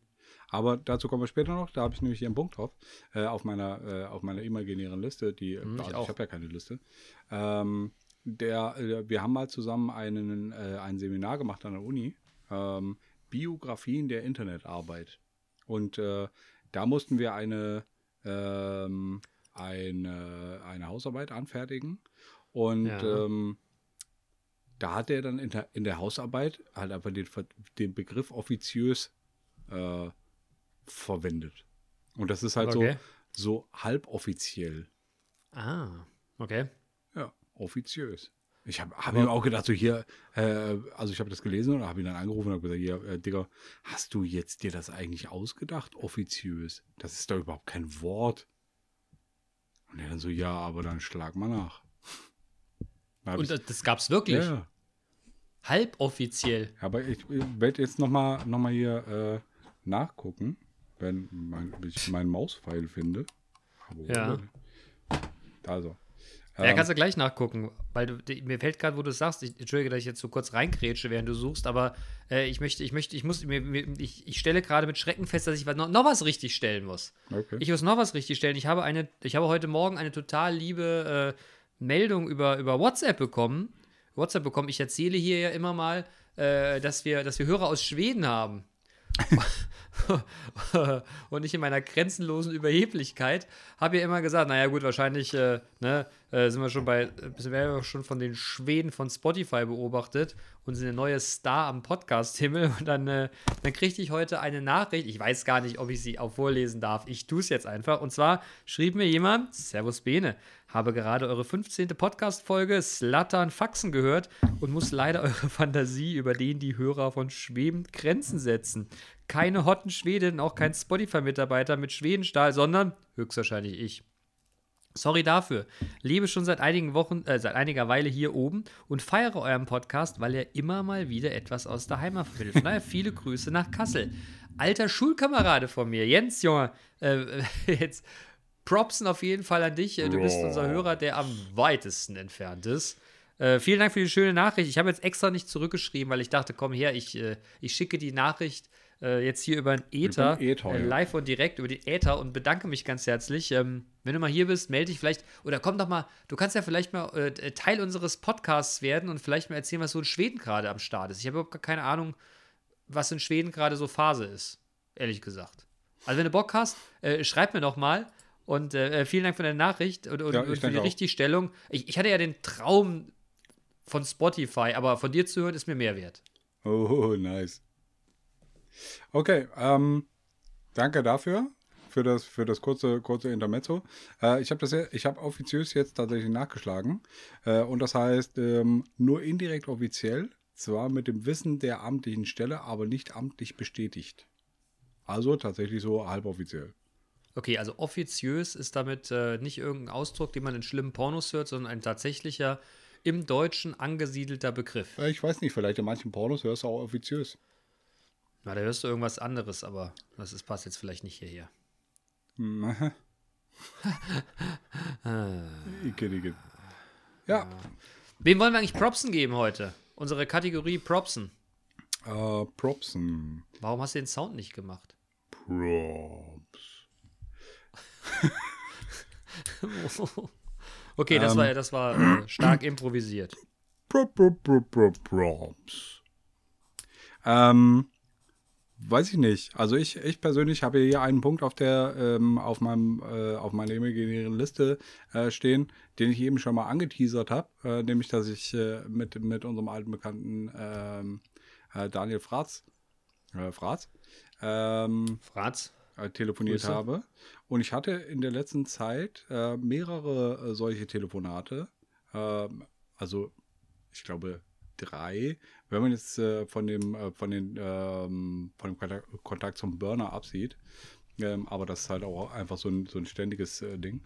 Aber dazu kommen wir später noch. Da habe ich nämlich hier einen Punkt drauf. Äh, auf meiner, äh, auf meiner imaginären Liste. Die, ich also ich habe ja keine Liste. Ähm, der, äh, wir haben mal zusammen einen, äh, ein Seminar gemacht an der Uni. Ähm, Biografien der Internetarbeit. Und äh, da mussten wir eine, ähm, eine, eine Hausarbeit anfertigen. Und Ja. ähm, da hat er dann in der, in der Hausarbeit halt einfach den, den Begriff offiziös äh, verwendet. Und das ist halt Okay. so, so halboffiziell. Ah, okay. Ja, offiziös. Ich habe hab ihm auch gedacht, so hier, äh, also ich habe das gelesen und habe ihn dann angerufen und habe gesagt, hier, äh, Digga, hast du jetzt dir das eigentlich ausgedacht, offiziös? Das ist doch überhaupt kein Wort. Und er dann so, ja, aber dann schlag mal nach. Dann Und das, das gab's wirklich. ja, Halboffiziell. aber ich, ich werde jetzt nochmal noch mal hier äh, nachgucken, wenn mein, ich meinen Mauspfeil finde. Ja. Also. Ja, Ähm, kannst du gleich nachgucken, weil du, die, mir fällt gerade, wo du es sagst, ich, Entschuldige, dass ich jetzt so kurz reingrätsche, während du suchst, aber äh, ich möchte, ich möchte, ich muss, mir, mir, ich, ich stelle gerade mit Schrecken fest, dass ich noch, noch was richtig stellen muss. okay. Ich muss noch was richtig stellen. Ich habe eine, ich habe heute Morgen eine total liebe äh, Meldung über, über WhatsApp bekommen. WhatsApp bekommen. Ich erzähle hier ja immer mal, äh, dass wir, dass wir Hörer aus Schweden haben. und ich in meiner grenzenlosen Überheblichkeit habe ja immer gesagt, naja gut, wahrscheinlich äh, ne, äh, sind wir schon bei, sind wir ja schon von den Schweden von Spotify beobachtet und sind der neue Star am Podcast-Himmel. Und dann, äh, dann kriegte ich heute eine Nachricht, ich weiß gar nicht, ob ich sie auch vorlesen darf, ich tue es jetzt einfach. Und zwar schrieb mir jemand, Servus Bene, habe gerade eure 15. Podcast-Folge Slattern Faxen gehört und muss leider eure Fantasie über den die Hörer von Schweben Grenzen setzen. Keine hotten Schwedin, auch kein Spotify-Mitarbeiter mit Schwedenstahl, sondern höchstwahrscheinlich ich. Sorry dafür. Lebe schon seit einigen Wochen, äh, seit einiger Weile hier oben und feiere euren Podcast, weil er immer mal wieder etwas aus der Heimat vermittelt. Daher viele Grüße nach Kassel. Alter Schulkamerade von mir, Jens, Junge, äh, jetzt Propsen auf jeden Fall an dich. Äh, Du bist unser Hörer, der am weitesten entfernt ist. Äh, vielen Dank für die schöne Nachricht. Ich habe jetzt extra nicht zurückgeschrieben, weil ich dachte, komm her, ich, äh, ich schicke die Nachricht äh, jetzt hier über den Äther, Äther, äh, ja. live und direkt über die Äther und bedanke mich ganz herzlich. Ähm, wenn du mal hier bist, melde dich vielleicht oder komm doch mal, du kannst ja vielleicht mal äh, Teil unseres Podcasts werden und vielleicht mal erzählen, was so in Schweden gerade am Start ist. Ich habe überhaupt gar keine Ahnung, was in Schweden gerade so Phase ist, ehrlich gesagt. Also wenn du Bock hast, schreib mir doch mal. Und äh, vielen Dank für deine Nachricht und, und, Ja, und für die auch. Richtigstellung. Ich, ich hatte ja den Traum von Spotify, aber von dir zu hören ist mir mehr wert. Oh, nice. Okay, ähm, danke dafür, für das, für das kurze, kurze Intermezzo. Äh, ich habe habe offiziös jetzt tatsächlich nachgeschlagen. Äh, und das heißt, ähm, nur indirekt offiziell, zwar mit dem Wissen der amtlichen Stelle, aber nicht amtlich bestätigt. Also tatsächlich so halboffiziell. Okay, also offiziös ist damit äh, nicht irgendein Ausdruck, den man in schlimmen Pornos hört, sondern ein tatsächlicher im Deutschen angesiedelter Begriff. Äh, Ich weiß nicht, vielleicht in manchen Pornos hörst du auch offiziös. Na, da hörst du irgendwas anderes, aber das ist, passt jetzt vielleicht nicht hierher. Mhm. Icke, Icke. Ja, Wem wollen wir eigentlich Propsen geben heute? Unsere Kategorie Propsen. äh, Propsen. Warum hast du den Sound nicht gemacht? Props. okay, das Ähm. war, das war äh, stark improvisiert. Pro, pro, pro, pro, Props. Ähm, weiß ich nicht. Also ich, ich persönlich habe hier einen Punkt auf der, ähm, auf meinem, äh, auf meiner imaginären Liste äh, stehen, den ich eben schon mal angeteasert habe, äh, nämlich, dass ich äh, mit, mit unserem alten Bekannten ähm, äh, Daniel Fratz, äh, Fratz, ähm, Franz? äh, telefoniert Grüße. habe. Und ich hatte in der letzten Zeit äh, mehrere äh, solche Telefonate. Ähm, also, ich glaube, drei. Wenn man jetzt äh, von dem, äh, von den, ähm, von dem Kontakt, zum Burner absieht. Ähm, aber das ist halt auch einfach so ein, so ein ständiges äh, Ding.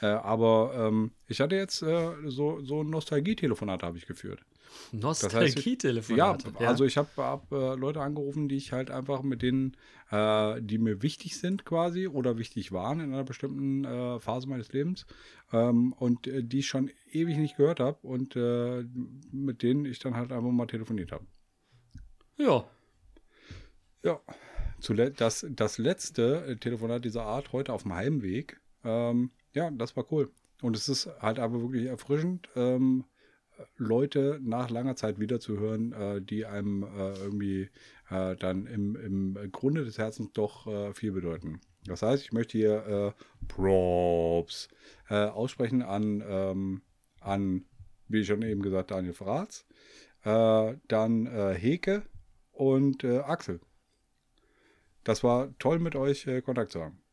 Aber ähm, ich hatte jetzt so, so ein Nostalgie-Telefonat habe ich geführt. Nostalgie-Telefonat. Ja, also ich habe hab, äh, Leute angerufen, die ich halt einfach mit denen, äh, die mir wichtig sind quasi oder wichtig waren in einer bestimmten äh, Phase meines Lebens ähm, und äh, die ich schon ewig nicht gehört habe und äh, mit denen ich dann halt einfach mal telefoniert habe. ja. Ja, das, das letzte äh, Telefonat dieser Art heute auf dem Heimweg, ähm, ja, das war cool. Und es ist halt aber wirklich erfrischend, ähm, Leute nach langer Zeit wiederzuhören, äh, die einem äh, irgendwie äh, dann im, im Grunde des Herzens doch äh, viel bedeuten. Das heißt, ich möchte hier äh, Props äh, aussprechen an, ähm, an, wie schon eben gesagt, Daniel Fratz, äh, dann Heke und Axel. Das war toll mit euch Kontakt zu haben.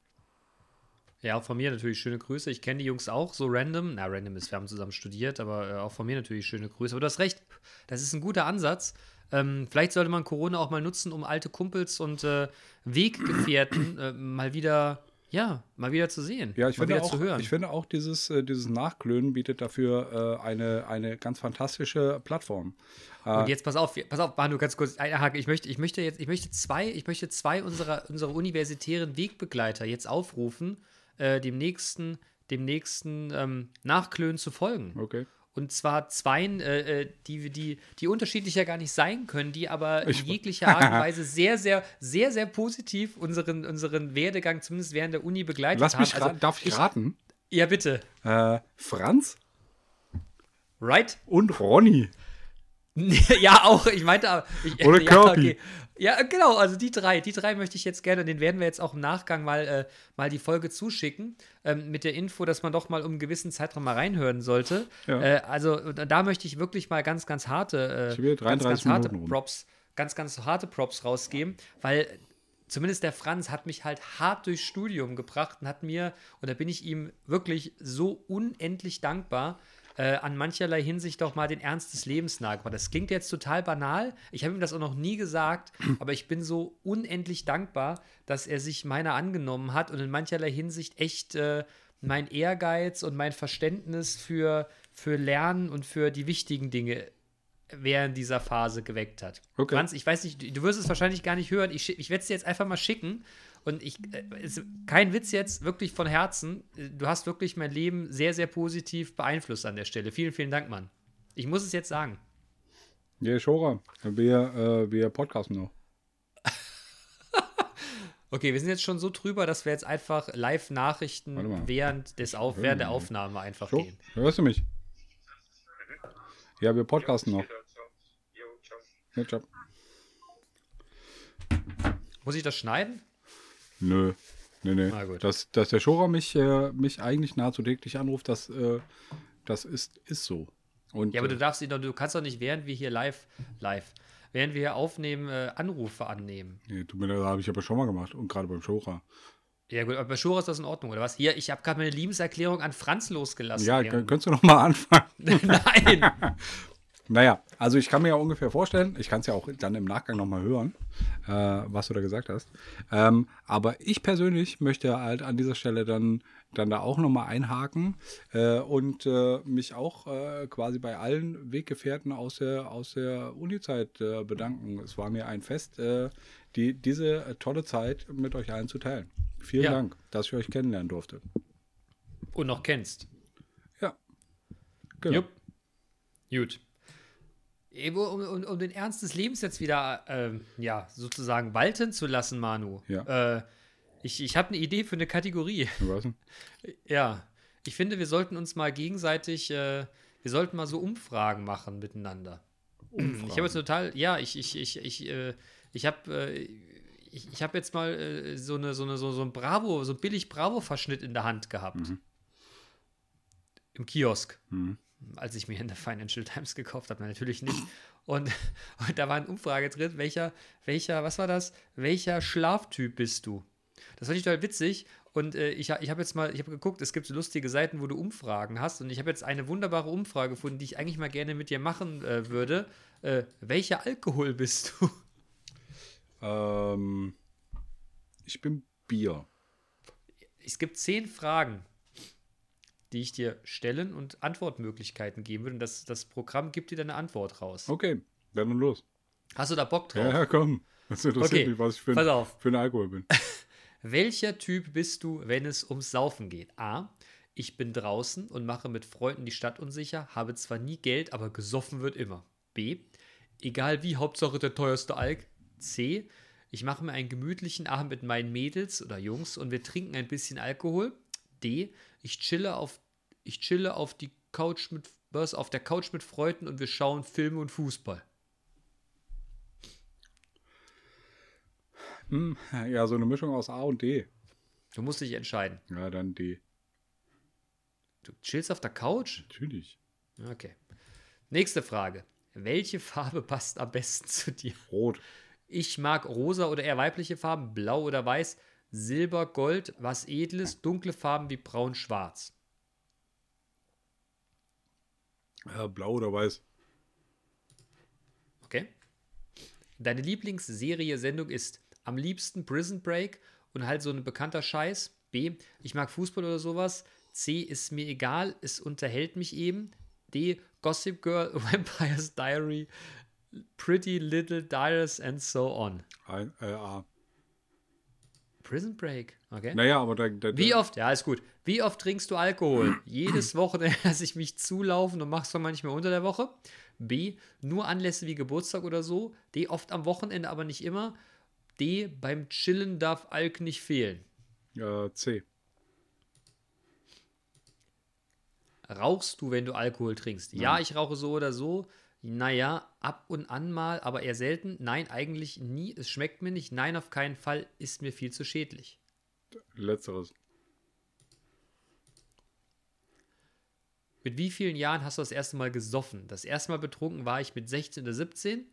Ja, auch von mir natürlich schöne Grüße. Ich kenne die Jungs auch so random. Na, random ist, wir haben zusammen studiert, aber äh, auch von mir natürlich schöne Grüße. Aber du hast recht, das ist ein guter Ansatz. Ähm, vielleicht sollte man Corona auch mal nutzen, um alte Kumpels und äh, Weggefährten äh, mal wieder, ja, mal wieder zu sehen. Ja, ich mal finde, auch, zu hören. ich finde auch, dieses, äh, dieses Nachklönen bietet dafür äh, eine, eine ganz fantastische Plattform. Und jetzt pass auf, pass auf, Manu, ganz kurz, Hake. Ich möchte, ich möchte jetzt, ich möchte zwei, ich möchte zwei unserer, unserer universitären Wegbegleiter jetzt aufrufen, äh, dem nächsten, dem nächsten ähm, Nachklönen zu folgen. Okay. Und zwar zweien, äh, äh, die, die, die unterschiedlicher gar nicht sein können, die aber Ich- in jeglicher Art und Weise sehr, sehr, sehr, sehr positiv unseren, unseren Werdegang zumindest während der Uni begleitet Lass mich haben. ra- darf ich raten? Ja, bitte. Äh, Franz Right? und Ronny. ja, auch. Ich meinte aber. Ich, Oder ja, Kirby. Ja, genau. Also die drei. Die drei möchte ich jetzt gerne. Den werden wir jetzt auch im Nachgang mal, äh, mal die Folge zuschicken. Ähm, mit der Info, dass man doch mal um einen gewissen Zeitraum mal reinhören sollte. Ja. Äh, also da möchte ich wirklich mal ganz, ganz harte, äh, ganz, 33 ganz harte Minuten rum. Props, ganz, ganz harte Props rausgeben, weil zumindest der Franz hat mich halt hart durchs Studium gebracht und hat mir, und da bin ich ihm wirklich so unendlich dankbar, äh, an mancherlei Hinsicht doch mal den Ernst des Lebens nahegebracht. Das klingt jetzt total banal. Ich habe ihm das auch noch nie gesagt, aber ich bin so unendlich dankbar, dass er sich meiner angenommen hat und in mancherlei Hinsicht echt äh, mein Ehrgeiz und mein Verständnis für, für Lernen und für die wichtigen Dinge während dieser Phase geweckt hat. Okay. Franz, ich weiß nicht, du- wirst es wahrscheinlich gar nicht hören. Ich, ich werde es dir jetzt einfach mal schicken. Und ich, äh, ist kein Witz jetzt, wirklich von Herzen. Äh, Du hast wirklich mein Leben sehr, sehr positiv beeinflusst an der Stelle. Vielen, vielen Dank, Mann. Ich muss es jetzt sagen. Ja, Schora. Wir, äh, wir podcasten noch. Okay, wir sind jetzt schon so drüber, dass wir jetzt einfach Live-Nachrichten während, des Auf während der Aufnahme einfach So, gehen. hörst du mich? Ja, wir podcasten noch. Ja, ciao. Muss ich das schneiden? Nö. Nee, nee. Gut. Dass, dass der Schora mich, äh, mich eigentlich nahezu täglich anruft, das, äh, das ist, ist so. Und, Ja, aber äh, du darfst ihn doch, du kannst doch nicht, während wir hier live, live, während wir hier aufnehmen, äh, Anrufe annehmen. nee, tut mir leid, habe ich aber schon mal gemacht. Und gerade beim Schora. Ja gut, aber bei Schura ist das in Ordnung, oder was? Hier, ich habe gerade meine Liebeserklärung an Franz losgelassen. Ja, könntest du noch mal anfangen? Nein! Naja, also ich kann mir ja ungefähr vorstellen, ich kann es ja auch dann im Nachgang nochmal hören, äh, was du da gesagt hast. Ähm, aber ich persönlich möchte halt an dieser Stelle dann, dann da auch nochmal einhaken äh, und äh, mich auch äh, quasi bei allen Weggefährten aus der, aus der Uni-Zeit äh, bedanken. Es war mir ein Fest, äh, die, diese tolle Zeit mit euch allen zu teilen. Vielen Ja. Dank, dass ich euch kennenlernen durfte. Und noch kennst. Ja. Genau. Jupp. Gut. Eben, Um, um, um den Ernst des Lebens jetzt wieder, ähm, ja, sozusagen walten zu lassen, Manu. Ja. Äh, ich ich habe eine Idee für eine Kategorie. Was? Ja. Ich finde, wir sollten uns mal gegenseitig, äh, wir sollten mal so Umfragen machen miteinander. Ich habe jetzt total, ja, ich, ich, ich, ich, äh, ich habe äh, ich, ich hab jetzt mal äh, so, eine, so, eine, so, so ein Bravo, so ein billig Bravo-Verschnitt in der Hand gehabt. Im Kiosk. Als ich mir in der Financial Times gekauft habe, natürlich nicht. Und, und da war eine Umfrage drin, welcher, welcher, was war das? Welcher Schlaftyp bist du? Das fand ich total witzig. Und äh, ich, ich habe jetzt mal, ich habe geguckt, es gibt so lustige Seiten, wo du Umfragen hast. Und ich habe jetzt eine wunderbare Umfrage gefunden, die ich eigentlich mal gerne mit dir machen äh, würde. Äh, welcher Alkohol bist du? Ähm, ich bin Bier. Es gibt zehn Fragen, die ich dir stellen und Antwortmöglichkeiten geben würde. Und das, das Programm gibt dir dann eine Antwort raus. Okay, dann nun los. Hast du da Bock drauf? Ja, ja, komm. Das interessiert Okay, mich, was ich für, ein, für ein Alkohol bin. Welcher Typ bist du, wenn es ums Saufen geht? A. Ich bin draußen und mache mit Freunden die Stadt unsicher, habe zwar nie Geld, aber gesoffen wird immer. B. Egal wie, Hauptsache der teuerste Alk. C. Ich mache mir einen gemütlichen Abend mit meinen Mädels oder Jungs und wir trinken ein bisschen Alkohol. D. Ich chille auf, ich chille auf die Couch mit was, auf der Couch mit Freunden und wir schauen Filme und Fußball. Hm, ja, so eine Mischung aus A und D. Du musst dich entscheiden. Ja, dann D. Du chillst auf der Couch? Natürlich. Okay. Nächste Frage. Welche Farbe passt am besten zu dir? Rot. Ich mag rosa oder eher weibliche Farben, blau oder weiß, Silber, Gold, was edles, dunkle Farben wie braun, schwarz. Ja, blau oder weiß. Okay? Deine Lieblingsserie, Sendung ist am liebsten Prison Break und halt so ein bekannter Scheiß. B. Ich mag Fußball oder sowas. C. Ist mir egal, es unterhält mich eben. D. Gossip Girl, Vampire's Diary, Pretty Little Diaries and so on. Ein, äh, A. Prison Break, okay. Naja, aber da, da, Wie oft, ja, ist gut. Wie oft trinkst du Alkohol? Jedes Wochenende lasse ich mich zulaufen und machst du manchmal unter der Woche. B. Nur Anlässe wie Geburtstag oder so. D. Oft am Wochenende, aber nicht immer. D. Beim Chillen darf Alk nicht fehlen. äh, C. Rauchst du, wenn du Alkohol trinkst? Ja, ich rauche so oder so. Naja, ab und an mal, aber eher selten. Nein, eigentlich nie. Es schmeckt mir nicht. Nein, auf keinen Fall. Ist mir viel zu schädlich. Letzteres. Mit wie vielen Jahren hast du das erste Mal gesoffen? Das erste Mal betrunken war ich mit 16 oder 17.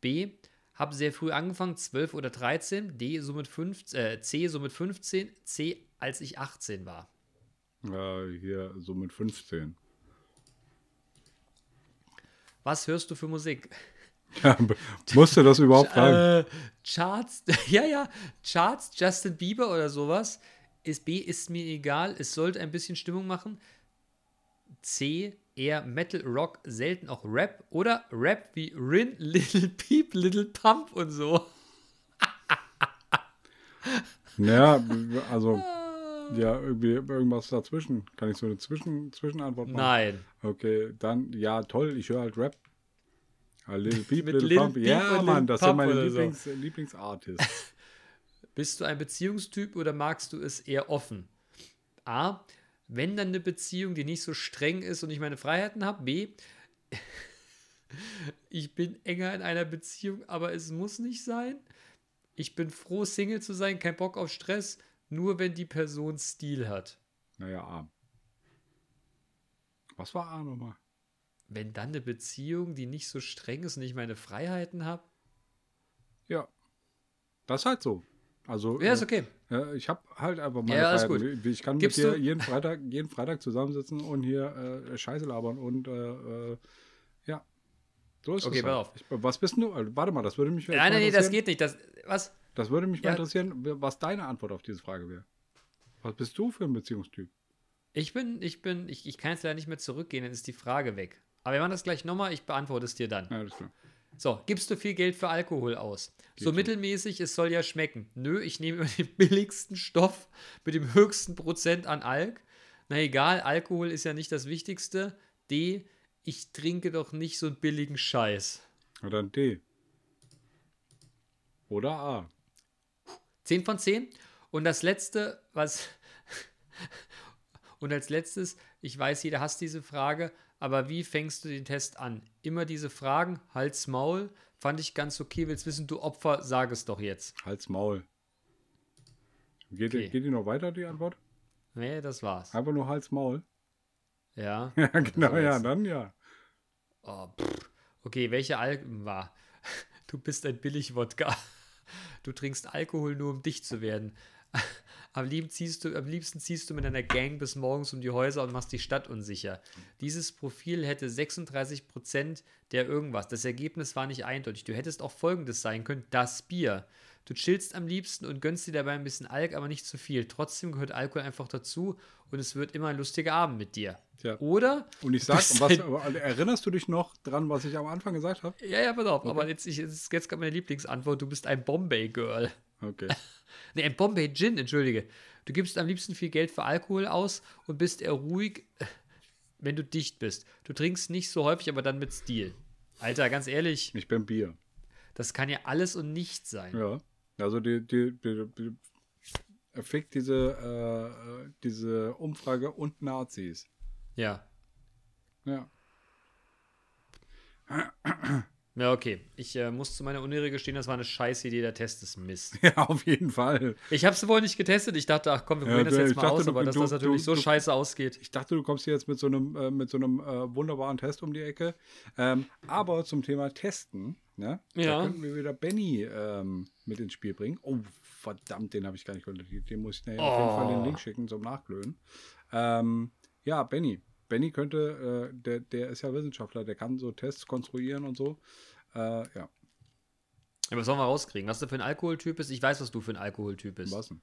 B. Habe sehr früh angefangen, 12 oder 13. D. So mit 15, äh, C. So mit 15. C. Als ich 18 war. Äh, hier so mit 15. Was hörst du für Musik? Ja, b- musste das überhaupt fragen? Äh, Charts, ja, ja, Charts, Justin Bieber oder sowas. Ist B. Ist mir egal. Es sollte ein bisschen Stimmung machen. C. Eher Metal, Rock, selten auch Rap. Oder Rap wie Rin, Little Peep, Little Pump und so. Naja, also, ja, irgendwie irgendwas dazwischen. Kann ich so eine Zwischen Zwischenantwort machen? Nein. Okay, dann, ja, toll, ich höre halt Rap. A Little Peep, Little Lil Pump. Ja, Mann, das sind Pump meine oder so. Lieblings, Lieblingsartists. Bist du ein Beziehungstyp oder magst du es eher offen? A. Wenn dann eine Beziehung, die nicht so streng ist und ich meine Freiheiten habe. B. Ich bin enger in einer Beziehung, aber es muss nicht sein. Ich bin froh, Single zu sein, kein Bock auf Stress, nur wenn die Person Stil hat. Naja, A. Was war A nochmal? Wenn dann eine Beziehung, die nicht so streng ist und ich meine Freiheiten habe. Ja. Das ist halt so. Also, Ja, ist okay. äh, ich habe halt einfach meine Ja, alles Freiheiten. Ich kann Gibst mit dir jeden Freitag, jeden Freitag zusammensitzen und hier äh, Scheiße labern und äh, äh, ja. So ist Okay, pass halt. auf. Ich, was bist du? Also, warte mal, das würde mich Nein, nein, nee, das geht nicht. Das, was? Das würde mich mal Ja. interessieren, was deine Antwort auf diese Frage wäre. Was bist du für ein Beziehungstyp? Ich bin, ich bin, ich, ich kann jetzt leider nicht mehr zurückgehen, dann ist die Frage weg. Aber wir machen das gleich nochmal, ich beantworte es dir dann. Ja, das klar. So, gibst du viel Geld für Alkohol aus? so so. mittelmäßig, es soll ja schmecken. Nö, ich nehme immer den billigsten Stoff mit dem höchsten Prozent an Alk. Na egal, Alkohol ist ja nicht das Wichtigste. D, ich trinke doch nicht so einen billigen Scheiß. Oder ein D. Oder A. 10 von 10. Und das letzte, was. Und als letztes, ich weiß, jeder hasst diese Frage, aber wie fängst du den Test an? Immer diese Fragen, Hals, Maul, fand ich ganz okay. Willst wissen, du Opfer, sag es doch jetzt. Hals, Maul. Geht, Okay. geht die noch weiter, die Antwort? Nee, das war's. Einfach nur Hals, Maul. Ja. Ja, genau, ja, dann ja. Oh. Okay, welche Alkohol war? Du bist ein Billig-Wodka. Du trinkst Alkohol nur, um dicht zu werden. Am liebsten, ziehst du, am liebsten ziehst du mit einer Gang bis morgens um die Häuser und machst die Stadt unsicher. Dieses Profil hätte 36% der irgendwas. Das Ergebnis war nicht eindeutig. Du hättest auch folgendes sein können: das Bier. Du chillst am liebsten und gönnst dir dabei ein bisschen Alk, aber nicht zu viel. Trotzdem gehört Alkohol einfach dazu und es wird immer ein lustiger Abend mit dir. Tja. Oder? Und ich sag, was, erinnerst du dich noch dran, was ich am Anfang gesagt habe? Ja, ja, pass auf. Aber jetzt, ich, jetzt, jetzt kommt meine Lieblingsantwort. Du bist ein Bombay-Girl. Okay. Ne, ein Bombay-Gin, entschuldige. Du gibst am liebsten viel Geld für Alkohol aus und bist eher ruhig, wenn du dicht bist. Du trinkst nicht so häufig, aber dann mit Stil. Alter, ganz ehrlich, Ich bin Bier. das kann ja alles und nichts sein. Ja. Also die, die, die, die er fickt diese, äh, diese Umfrage und Nazis. Ja. Ja. Ja, okay. Ich äh, muss zu meiner Unehre gestehen, das war eine scheiß Idee. Der Test ist Mist. Ja, auf jeden Fall. Ich habe es wohl nicht getestet. Ich dachte, ach komm, wir Ja, probieren das du- jetzt mal dachte, aus, du- aber dass du- das natürlich du- so scheiße ausgeht. Ich dachte, du kommst hier jetzt mit so einem, äh, mit so einem äh, wunderbaren Test um die Ecke. Ähm, aber zum Thema Testen, ne? Ja. Da könnten wir wieder Benny ähm, mit ins Kontaktieren bringen. Oh, verdammt, den habe ich gar nicht kontaktiert. Den muss ich nachher auf jeden Oh. Fall den Link schicken zum Nachglöhen. Ähm, ja, Benny. Benny könnte, äh, der, der ist ja Wissenschaftler, der kann so Tests konstruieren und so. Äh, ja, Ja, was sollen wir rauskriegen? Was du für ein Alkoholtyp bist? Ich weiß, was du für ein Alkoholtyp bist. was denn?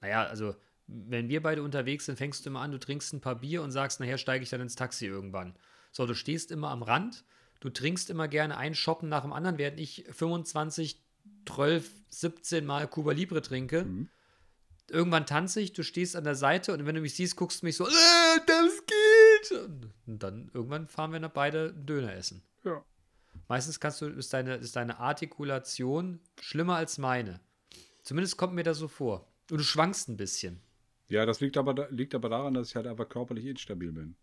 Naja, also, wenn wir beide unterwegs sind, fängst du immer an, du trinkst ein paar Bier und sagst, nachher steige ich dann ins Taxi irgendwann. So, du stehst immer am Rand, du trinkst immer gerne einen Shoppen nach dem anderen, während ich 25, 12, 17 Mal Cuba Libre trinke. Mhm. Irgendwann tanze ich, du stehst an der Seite und wenn du mich siehst, guckst du mich so, äh, das geht. Und dann irgendwann fahren wir beide einen Döner essen. Ja. Meistens kannst du, ist deine, ist deine Artikulation schlimmer als meine. Zumindest kommt mir das so vor. Und du schwankst ein bisschen. Ja, das liegt aber, liegt aber daran, dass ich halt einfach körperlich instabil bin.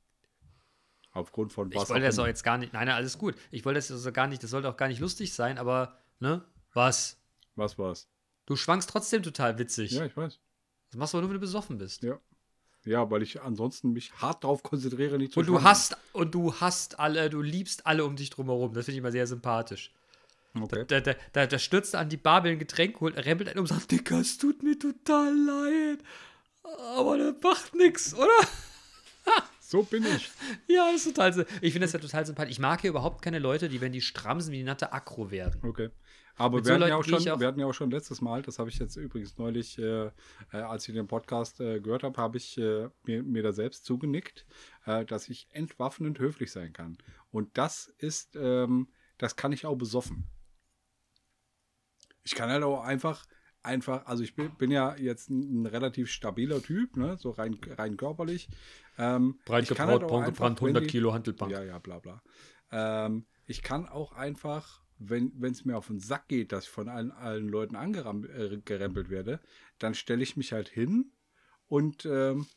Aufgrund von was ich wollte das auch jetzt gar nicht. Nein, nein, alles gut. Ich wollte das also gar nicht, das sollte auch gar nicht lustig sein, aber, ne? Was? Was war's? Du schwankst trotzdem total witzig. Ja, ich weiß. Das machst du, nur, wenn du besoffen bist. Ja. Ja, weil ich ansonsten mich hart darauf konzentriere, nicht zu Und du schwanken. hast, und du hast alle, du liebst alle um dich drumherum. Das finde ich immer sehr sympathisch. Okay. Da, da, da, da stürzt er an die will ein Getränk holt, rempelt einen um und sagt, Dicker, es tut mir total leid. Aber das macht nix, oder? So bin ich. Ja, ist total Ich finde das ja total sympathisch. Ich mag hier überhaupt keine Leute, die, wenn die stramsen, wie die Natte aggro werden. Okay. Aber Mit wir, so hatten ja auch schon, auch- wir hatten ja auch schon letztes Mal, das habe ich jetzt übrigens neulich, äh, äh, als ich den Podcast äh, gehört habe, habe ich äh, mir, mir da selbst zugenickt, äh, dass ich entwaffnend höflich sein kann. Und das ist, ähm, das kann ich auch besoffen. Ich kann halt auch einfach, einfach, also ich bin, bin ja jetzt ein, ein relativ stabiler Typ, ne, so rein, rein körperlich. Ähm, Breit ich kann halt gebraut, auch braun einfach, gebrannt, wenn 100 die- Kilo Handelbank. ja, ja, bla bla. Ähm, ich kann auch einfach wenn es mir auf den Sack geht, dass ich von allen, allen Leuten angerempelt äh, werde, dann stelle ich mich halt hin und ähm,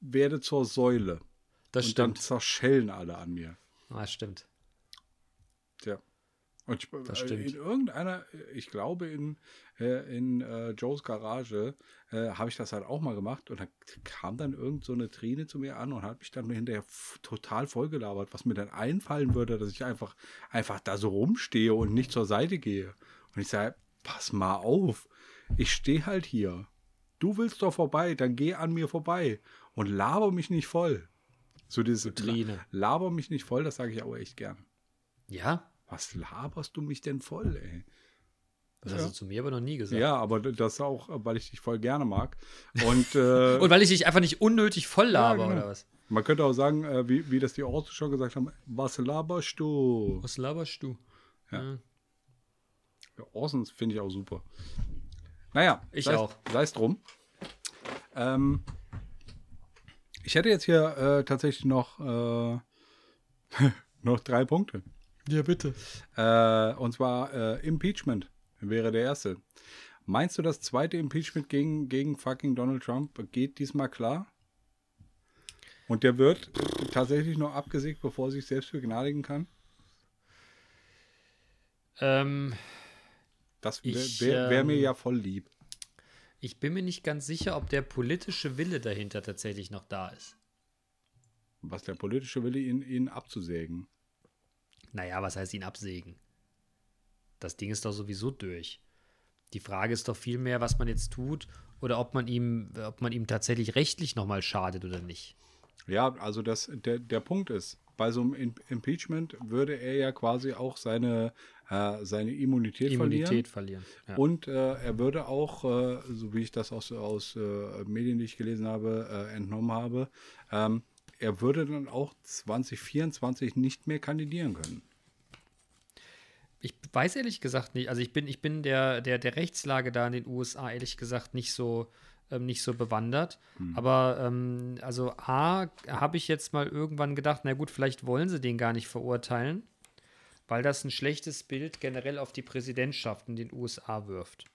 werde zur Säule. Das und stimmt. dann zerschellen alle an mir. Ah, stimmt. Tja. Und ich, Das äh, stimmt. in irgendeiner, ich glaube in, äh, in äh, Joes Garage äh, habe ich das halt auch mal gemacht und da kam dann irgend so eine Trine zu mir an und hat mich dann hinterher total vollgelabert, was mir dann einfallen würde, dass ich einfach, einfach da so rumstehe und nicht zur Seite gehe. Und ich sage, pass mal auf, ich stehe halt hier. Du willst doch vorbei, dann geh an mir vorbei und laber mich nicht voll. So diese Trine. Laber mich nicht voll, das sage ich aber echt gern. Ja? Was laberst du mich denn voll, ey? Das Ja. hast du zu mir aber noch nie gesagt. Ja, aber das auch, weil ich dich voll gerne mag. Und, äh, Und weil ich dich einfach nicht unnötig voll laber, genau. oder was? man könnte auch sagen, äh, wie, wie das die Orte schon gesagt haben, was laberst du? Was laberst du? Ja. Ja, Orsons finde ich auch super. Naja, Ich sei's- auch. Sei es drum. Ähm, ich hätte jetzt hier äh, tatsächlich noch, äh, noch drei Punkte. Ja, bitte. Äh, und zwar äh, Impeachment wäre der erste. Meinst du, das zweite Impeachment gegen, gegen fucking Donald Trump geht diesmal klar? Und der wird tatsächlich noch abgesägt, bevor er sich selbst begnadigen kann? Ähm, Das wäre wär, wär mir ähm, ja voll lieb. ich bin mir nicht ganz sicher, ob der politische Wille dahinter tatsächlich noch da ist. Was der politische Wille, ihn, ihn abzusägen. Naja, was heißt ihn absägen? Das Ding ist doch sowieso durch. Die Frage ist doch vielmehr, was man jetzt tut oder ob man ihm, ob man ihm tatsächlich rechtlich nochmal schadet oder nicht. Ja, also das, der, der Punkt ist, bei so einem Im- Impeachment würde er ja quasi auch seine, äh, seine Immunität, verlieren. Immunität verlieren. Ja. Und äh, er würde auch, äh, so wie ich das aus, aus äh, Medien, die ich gelesen habe, äh, entnommen habe, ähm, er würde dann auch 2024 nicht mehr kandidieren können. Ich weiß ehrlich gesagt nicht, also ich bin, ich bin der, der, der Rechtslage da in den USA ehrlich gesagt nicht so, ähm, nicht so bewandert. Aber ähm, also A, habe ich jetzt mal irgendwann gedacht, na gut, vielleicht wollen sie den gar nicht verurteilen, weil das ein schlechtes Bild generell auf die Präsidentschaft in den USA wirft.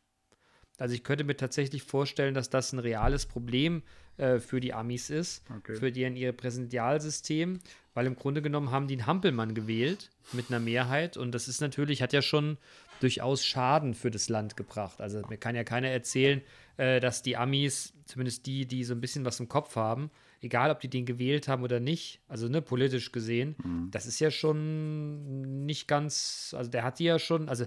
Also ich könnte mir tatsächlich vorstellen, dass das ein reales Problem äh, für die Amis ist, Okay. für die in ihr Präsidialsystem, weil im Grunde genommen haben die einen Hampelmann gewählt mit einer Mehrheit und das ist natürlich, hat ja schon durchaus Schaden für das Land gebracht. Also mir kann ja keiner erzählen, äh, dass die Amis, zumindest die, die so ein bisschen was im Kopf haben, egal ob die den gewählt haben oder nicht, also ne, politisch gesehen, das ist ja schon nicht ganz, also der hat die ja schon, also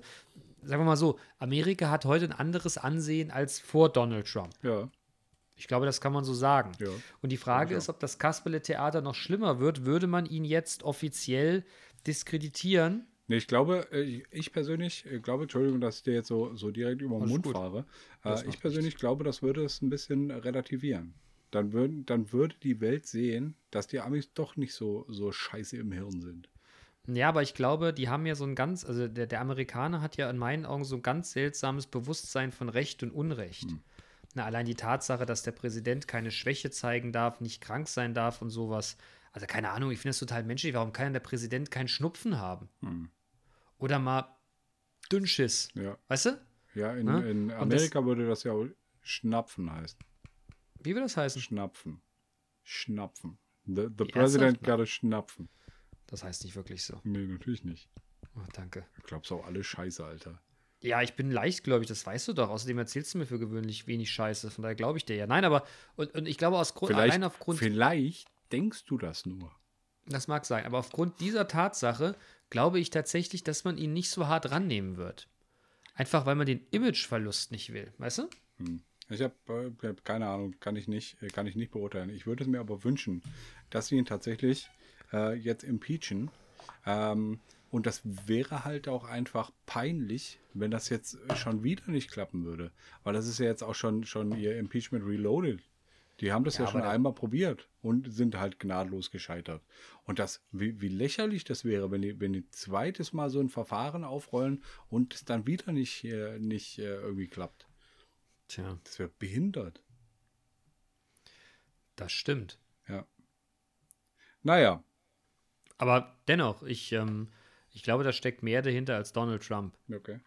sagen wir mal so, Amerika hat heute ein anderes Ansehen als vor Donald Trump. Ja, Ich glaube, das kann man so sagen. Ja, Und die Frage ist, ob das Kasperle-Theater noch schlimmer wird, würde man ihn jetzt offiziell diskreditieren? Nee, ich glaube, äh, ich- ich persönlich äh, glaube, Entschuldigung, dass ich dir jetzt so, so direkt über den Alles Mund gut. fahre. Äh, ich persönlich glaube, das würde es ein bisschen relativieren. Dann, würden, dann würde die Welt sehen, dass die Amis doch nicht so, so scheiße im Hirn sind. Ja, aber ich glaube, die haben ja so ein ganz, also der, der Amerikaner hat ja in meinen Augen so ein ganz seltsames Bewusstsein von Recht und Unrecht. Na, allein die Tatsache, dass der Präsident keine Schwäche zeigen darf, nicht krank sein darf und sowas. Also keine Ahnung, ich finde das total menschlich. Warum kann der Präsident keinen Schnupfen haben? Oder mal Dünnschiss. Ja, Weißt du? ja in, Ne? in Und das- Amerika würde das ja auch Schnapfen heißen. Wie will das heißen? Schnapfen. Schnapfen. The, the? President got a Schnapfen. Das heißt nicht wirklich so. Nee, natürlich nicht. Oh, danke. Du glaubst auch alle Scheiße, Alter. Ja, ich bin leichtgläubig, das weißt du doch. Außerdem erzählst du mir für gewöhnlich wenig Scheiße. Von daher glaube ich dir ja. Nein, aber und, und ich glaube aus Grund, Vielleicht, allein aufgrund, vielleicht denkst du das nur. das mag sein, aber aufgrund dieser Tatsache glaube ich tatsächlich, dass man ihn nicht so hart rannehmen wird. Einfach weil man den Imageverlust nicht will, weißt du? Ich habe äh, keine Ahnung, kann ich nicht, äh, kann ich nicht beurteilen. Ich würde es mir aber wünschen, dass sie ihn tatsächlich äh, jetzt impeachen. Ähm, und das wäre halt auch einfach peinlich, wenn das jetzt schon wieder nicht klappen würde. Weil das ist ja jetzt auch schon, schon ihr Impeachment Reloaded. Die haben das Ja, ja, schon einmal probiert und sind halt gnadlos gescheitert. Und das, wie, wie lächerlich das wäre, wenn die, wenn die zweites Mal so ein Verfahren aufrollen und es dann wieder nicht, äh, nicht äh, irgendwie klappt. Tja, Das wäre behindert. das stimmt. Ja. Naja, Aber dennoch, ich, ähm, Ich glaube, da steckt mehr dahinter als Donald Trump. Okay.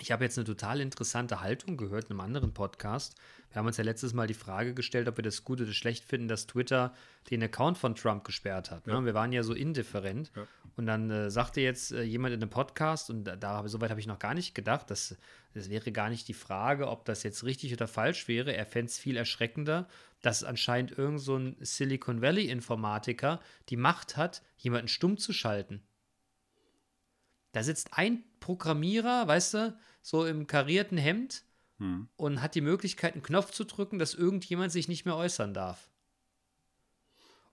Ich habe jetzt eine total interessante Haltung gehört in einem anderen Podcast. Wir haben uns ja letztes Mal die Frage gestellt, ob wir das gut oder schlecht finden, dass Twitter den Account von Trump gesperrt hat. Ne? Ja. Wir waren ja so indifferent. Ja. Und dann äh, sagte jetzt äh, jemand in einem Podcast, und da, da soweit habe ich noch gar nicht gedacht, dass das wäre gar nicht die Frage, ob das jetzt richtig oder falsch wäre. Er fände es viel erschreckender, dass anscheinend irgend so ein Silicon Valley-Informatiker die Macht hat, jemanden stumm zu schalten. Da sitzt ein Programmierer, weißt du, so im karierten Hemd Hm. und hat die Möglichkeit, einen Knopf zu drücken, dass irgendjemand sich nicht mehr äußern darf.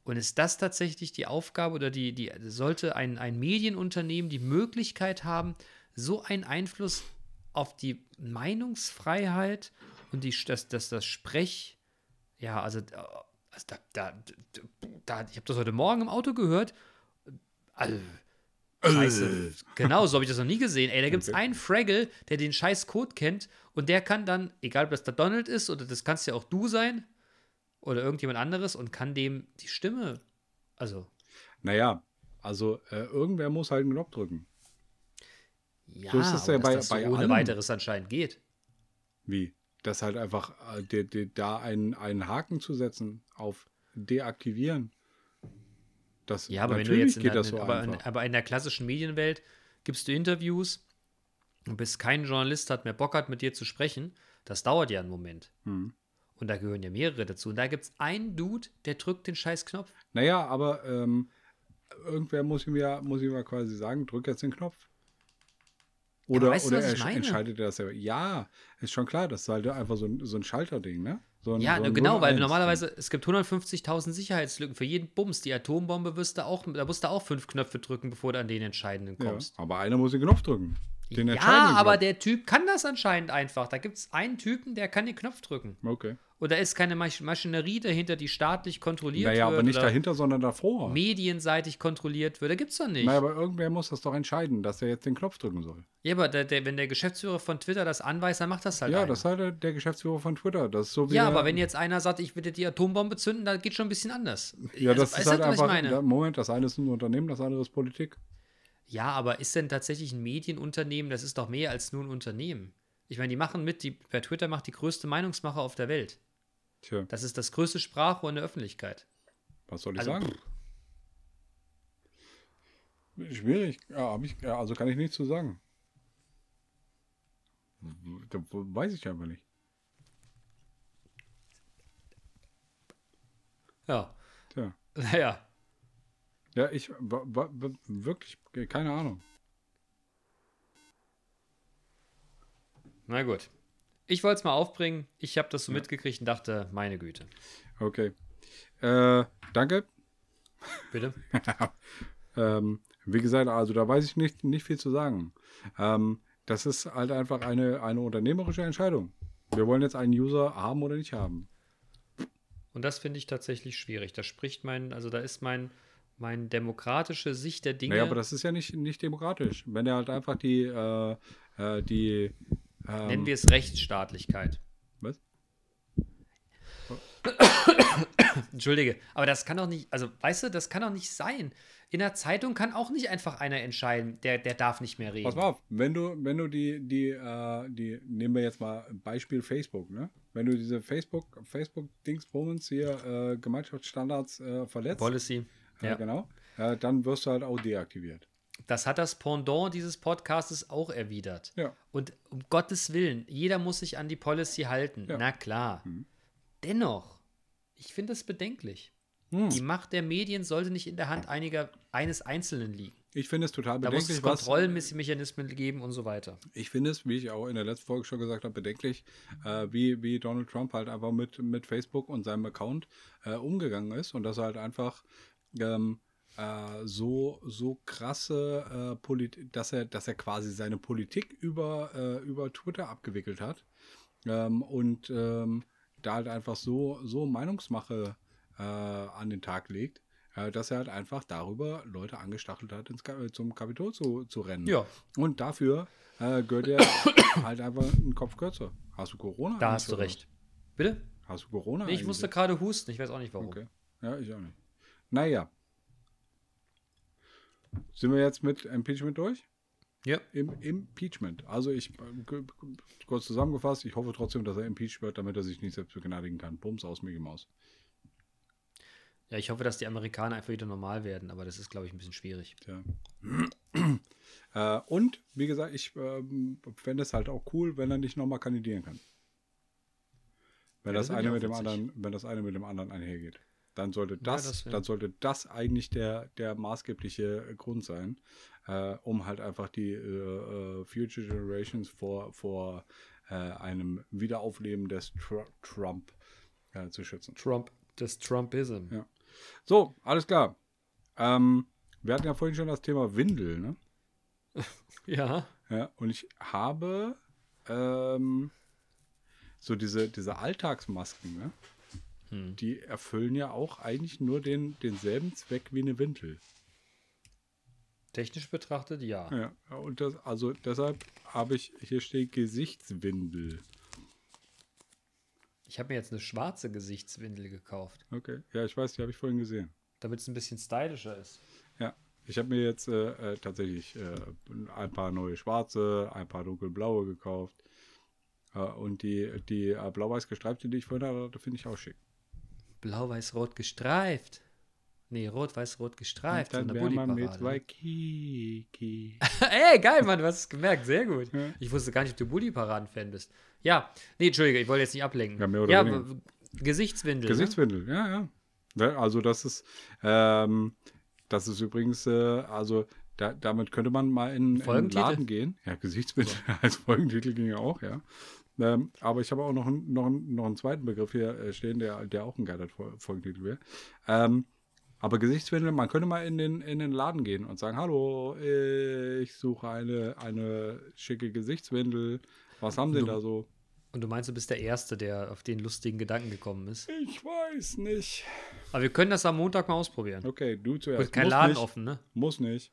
Und ist das tatsächlich die Aufgabe oder die, die sollte ein, ein Medienunternehmen die Möglichkeit haben, so einen Einfluss auf die Meinungsfreiheit und die, das, das, das Sprech, ja, also, äh, also da, da, da, ich habe das heute Morgen im Auto gehört. Also, Scheiße. Genau, so habe ich das noch nie gesehen. Ey, da gibt es Okay. einen Fraggle, der den scheiß Code kennt und der kann dann, egal ob das der Donald ist oder das kannst ja auch du sein oder irgendjemand anderes und kann dem die Stimme, also, Naja, also äh, irgendwer muss halt einen Knopf drücken. ja, So ist aber ja bei- das so bei ohne allem. weiteres anscheinend geht. Wie? Das halt einfach äh, de, de, da einen, einen Haken zu setzen auf deaktivieren. Das, Ja, aber wenn du jetzt in geht der, das so aber, in, einfach. aber in der klassischen Medienwelt gibst du Interviews und bis kein Journalist hat mehr Bock hat, mit dir zu sprechen, das dauert ja einen Moment. Hm. Und da gehören ja mehrere dazu. Und da gibt es einen Dude, der drückt den scheiß Knopf. Naja, aber ähm, irgendwer muss ihm ja, muss ihm ja quasi sagen, drück jetzt den Knopf. Oder, weißt du, oder er entscheidet er das selber. Ja, ist schon klar, das ist halt einfach so ein, so ein Schalterding, ne? So ein, Ja, so genau, weil 0-1 -Ding. normalerweise, es gibt 150.000 Sicherheitslücken. Für jeden Bums, die Atombombe wirst du auch, da musst du auch fünf Knöpfe drücken, bevor du an den entscheidenden Ja, kommst. aber einer muss den Knopf drücken. Den Ja, aber Knopf. der Typ kann das anscheinend einfach. Da gibt es einen Typen, der kann den Knopf drücken. Okay. Da ist keine Masch Maschinerie dahinter, die staatlich kontrolliert Naja, wird. aber nicht oder dahinter, sondern davor. medienseitig kontrolliert wird. Da gibt's doch nicht. Naja, aber irgendwer muss das doch entscheiden, dass er jetzt den Knopf drücken soll. ja, aber der, der, wenn der Geschäftsführer von Twitter das anweist, dann macht das halt ja, einer. das ist halt der- Geschäftsführer von Twitter. Das ist so wie Ja, aber wenn jetzt einer sagt, ich will dir die Atombombe zünden, dann geht schon ein bisschen anders. Ja, Also, das ist halt einfach. meine? Ja, Moment, das eine ist ein Unternehmen, das andere ist Politik. Ja, aber ist denn tatsächlich ein Medienunternehmen, das ist doch mehr als nur ein Unternehmen. Ich meine, die machen mit, die, per Twitter macht die größte Meinungsmache auf der Welt. Tja, Das ist das größte Sprachrohr in der Öffentlichkeit. was soll ich Also, sagen? Schwierig. Ja, ich, also kann ich nichts zu sagen. Da weiß ich einfach nicht. Ja. Tja. Naja. Ja, ich wirklich keine Ahnung. Na gut. Ich wollte es mal aufbringen. Ich habe das so mitgekriegt und dachte, meine Güte. Okay. Äh, danke. Bitte? Ähm, wie gesagt, also da weiß ich nicht, nicht viel zu sagen. Ähm, das ist halt einfach eine, eine unternehmerische Entscheidung. Wir wollen jetzt einen User haben oder nicht haben. Und das finde ich tatsächlich schwierig. Da spricht mein, also da ist mein, mein demokratische Sicht der Dinge. Naja, aber das ist ja nicht, nicht demokratisch. Wenn er halt einfach die, äh, äh, die ähm, nennen wir es Rechtsstaatlichkeit. Was? Entschuldige, aber das kann doch nicht, also weißt du, das kann doch nicht sein. In der Zeitung kann auch nicht einfach einer entscheiden, der, der darf nicht mehr reden. Pass mal auf, wenn du, wenn du die, die, äh, die, nehmen wir jetzt mal Beispiel Facebook, ne? Wenn du diese Facebook, Facebook-Dingsbumens hier, äh, Gemeinschaftsstandards äh, verletzt, Policy. äh, Ja. genau, äh, dann wirst du halt auch deaktiviert. Das hat das Pendant dieses Podcastes auch erwidert. Ja. Und um Gottes Willen, jeder muss sich an die Policy halten. Ja. Na klar. Mhm. Dennoch, ich finde es bedenklich. Hm. Die Macht der Medien sollte nicht in der Hand einiger, eines Einzelnen liegen. Ich finde es total Da muss es bedenklich, Kontrollmechanismen geben und so weiter. ich finde es, wie ich auch in der letzten Folge schon gesagt habe, bedenklich, äh, wie, wie Donald Trump halt einfach mit, mit Facebook und seinem Account äh, umgegangen ist und dass er halt einfach ähm, äh, so, so krasse äh, Politik, dass er, dass er quasi seine Politik über, äh, über Twitter abgewickelt hat ähm, und ähm, da halt einfach so, so Meinungsmache äh, an den Tag legt, äh, dass er halt einfach darüber Leute angestachelt hat, ins, Ka- zum Kapitol zu, zu rennen. Ja. Und dafür äh, gehört er halt einfach einen Kopf kürzer. Hast du Corona? Da hast du recht. Bitte? Hast du Corona? Nee, ich musste gerade husten, ich weiß auch nicht warum. Okay. Ja, ich auch nicht. Naja. Sind wir jetzt mit Impeachment durch? Ja. Im Impeachment. Also ich, äh, kurz zusammengefasst, ich hoffe trotzdem, dass er impeached wird, damit er sich nicht selbst begnadigen kann. Bums aus Mickey Maus. Ja, ich hoffe, dass die Amerikaner einfach wieder normal werden, aber das ist, glaube ich, ein bisschen schwierig. Tja. äh, und, wie gesagt, ich ähm, fände es halt auch cool, wenn er nicht nochmal kandidieren kann. Wenn, Ja, das das eine mit dem anderen, wenn das eine mit dem anderen einhergeht. Dann sollte das, das wär- dann sollte das eigentlich der, der maßgebliche Grund sein, äh, um halt einfach die äh, äh, Future Generations vor, vor äh, einem Wiederaufleben des Tr Trump äh, zu schützen. Trump, das Trumpism. Ja. So, alles klar. Ähm, wir hatten ja vorhin schon das Thema Windel, ne? Ja. Ja, und ich habe ähm, so diese, diese Alltagsmasken, ne? Hm. Die erfüllen ja auch eigentlich nur den, denselben Zweck wie eine Windel. Technisch betrachtet, ja. Ja, und das, also deshalb habe ich, hier steht Gesichtswindel. Ich habe mir jetzt eine schwarze Gesichtswindel gekauft, Okay, ja, ich weiß, die habe ich vorhin gesehen. damit es ein bisschen stylischer ist. Ja, ich habe mir jetzt äh, äh, tatsächlich äh, ein paar neue schwarze, ein paar dunkelblaue gekauft. Äh, und die, die äh, blau-weiß gestreifte, die ich vorhin hatte, finde ich auch schick. Blau-Weiß-Rot gestreift. Nee, Rot-Weiß-Rot gestreift. Und dann der wäre man mit. Waikiki. Ey, geil, Mann, du hast es gemerkt. Sehr gut. Ja. Ich wusste gar nicht, ob du Bulli-Paraden-Fan bist. Ja, nee, Entschuldige, ich wollte jetzt nicht ablenken. Ja, mehr oder ja, weniger. Gesichtswindel. Gesichtswindel, ja, ja. Ja, Also das ist, ähm, das ist übrigens, äh, also da, damit könnte man mal in, in den Folgentitel? Laden gehen. Ja, Gesichtswindel als Folgentitel ging ja auch, ja. Ähm, aber ich habe auch noch, einen- noch, einen- noch einen zweiten Begriff hier äh, stehen, der, der auch ein geiler Fol- Folgentitel wäre. Ähm, aber Gesichtswindel, man könnte mal in den, in den Laden gehen und sagen, hallo, ich suche eine, eine schicke Gesichtswindel. Was haben Sie Du- da so? Und du meinst, du bist der Erste, der auf den lustigen Gedanken gekommen ist. Ich weiß nicht. Aber wir können das am Montag mal ausprobieren. Okay, du zuerst. Wird kein Muss Laden nicht. offen, ne? Muss nicht.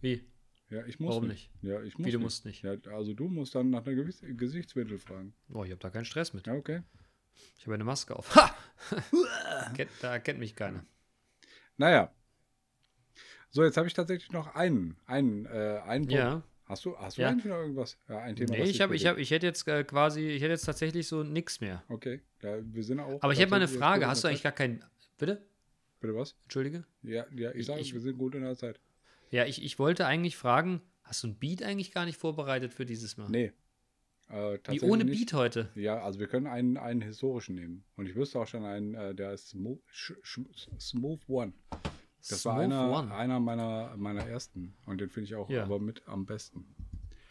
Wie? Ja, ich muss Warum nicht. Ja, ich muss Wie, du nicht. musst nicht? Ja, also du musst dann nach einer Gesichtswindel fragen. Boah, ich habe da keinen Stress mit. Ja, okay. Ich habe eine Maske auf. Ha! Kennt- da kennt mich keiner. Naja. So, jetzt habe ich tatsächlich noch einen, einen, äh, einen Punkt. Ja. Hast du, hast du Ja. eigentlich noch irgendwas? Ja, ein Thema. Nee, ich, hab, ich, hab, ich hätte jetzt äh, quasi, ich hätte jetzt tatsächlich so nix mehr. Okay, ja, wir sind auch. Aber ich hätte mal eine Frage. Hast du eigentlich gar keinen. Bitte? Bitte was? Entschuldige? Ja, ja ich sage, wir sind gut in der Zeit. Ja, ich, ich wollte eigentlich fragen, hast du ein Beat eigentlich gar nicht vorbereitet für dieses Mal? Nee. Äh, Wie ohne nicht. Beat heute? Ja, also wir können einen, einen historischen nehmen. Und ich wüsste auch schon einen, äh, der ist Smooth, Sch- Sch- Smooth One. Das war Smooth einer, One. einer meiner, meiner ersten. Und den finde ich auch Ja. aber mit am besten.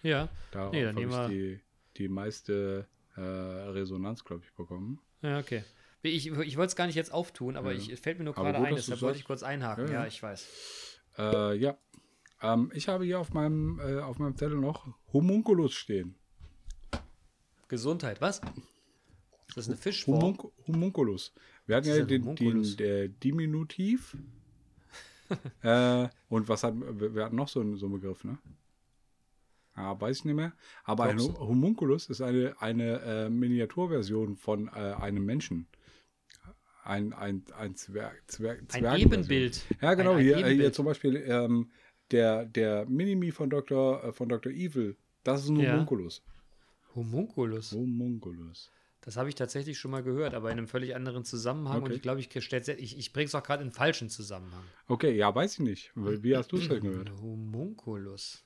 Ja. Darauf Nee, habe ich die, die meiste äh, Resonanz, glaube ich, bekommen. Ja, okay. Ich, ich wollte es gar nicht jetzt auftun, aber Ja. ich, es fällt mir nur gerade ein, deshalb wollte ich kurz einhaken. Ja, Ja, ja. ich weiß. Äh, ja. Ähm, ich habe hier auf meinem, äh, auf meinem Zettel noch Homunculus stehen. Gesundheit, was? Ist das eine Fischform? Homunc Homunculus. Wir hatten ist ja den, Homunculus? den der Diminutiv. äh, und was hat, wir hatten noch so einen, so einen Begriff, ne? Ah, weiß ich nicht mehr. Aber ein Glaubst Ho- Homunculus ist eine, eine äh, Miniaturversion von äh, einem Menschen. Ein, ein, ein Zwerg, Zwerg, Ein Zwergenversion. Ebenbild. Ja, genau. Ein, ein hier, äh, hier zum Beispiel ähm, der, der Minimi von Dr. Äh, von Dr. Evil. Das ist ein Ja. Homunculus. Homunculus. Homunculus. Das habe ich tatsächlich schon mal gehört, aber in einem völlig anderen Zusammenhang. Und Okay. ich glaube, ich, ich, ich bringe es auch gerade in den falschen Zusammenhang. Okay, ja, weiß ich nicht. Wie hast du es denn gehört? Homunculus.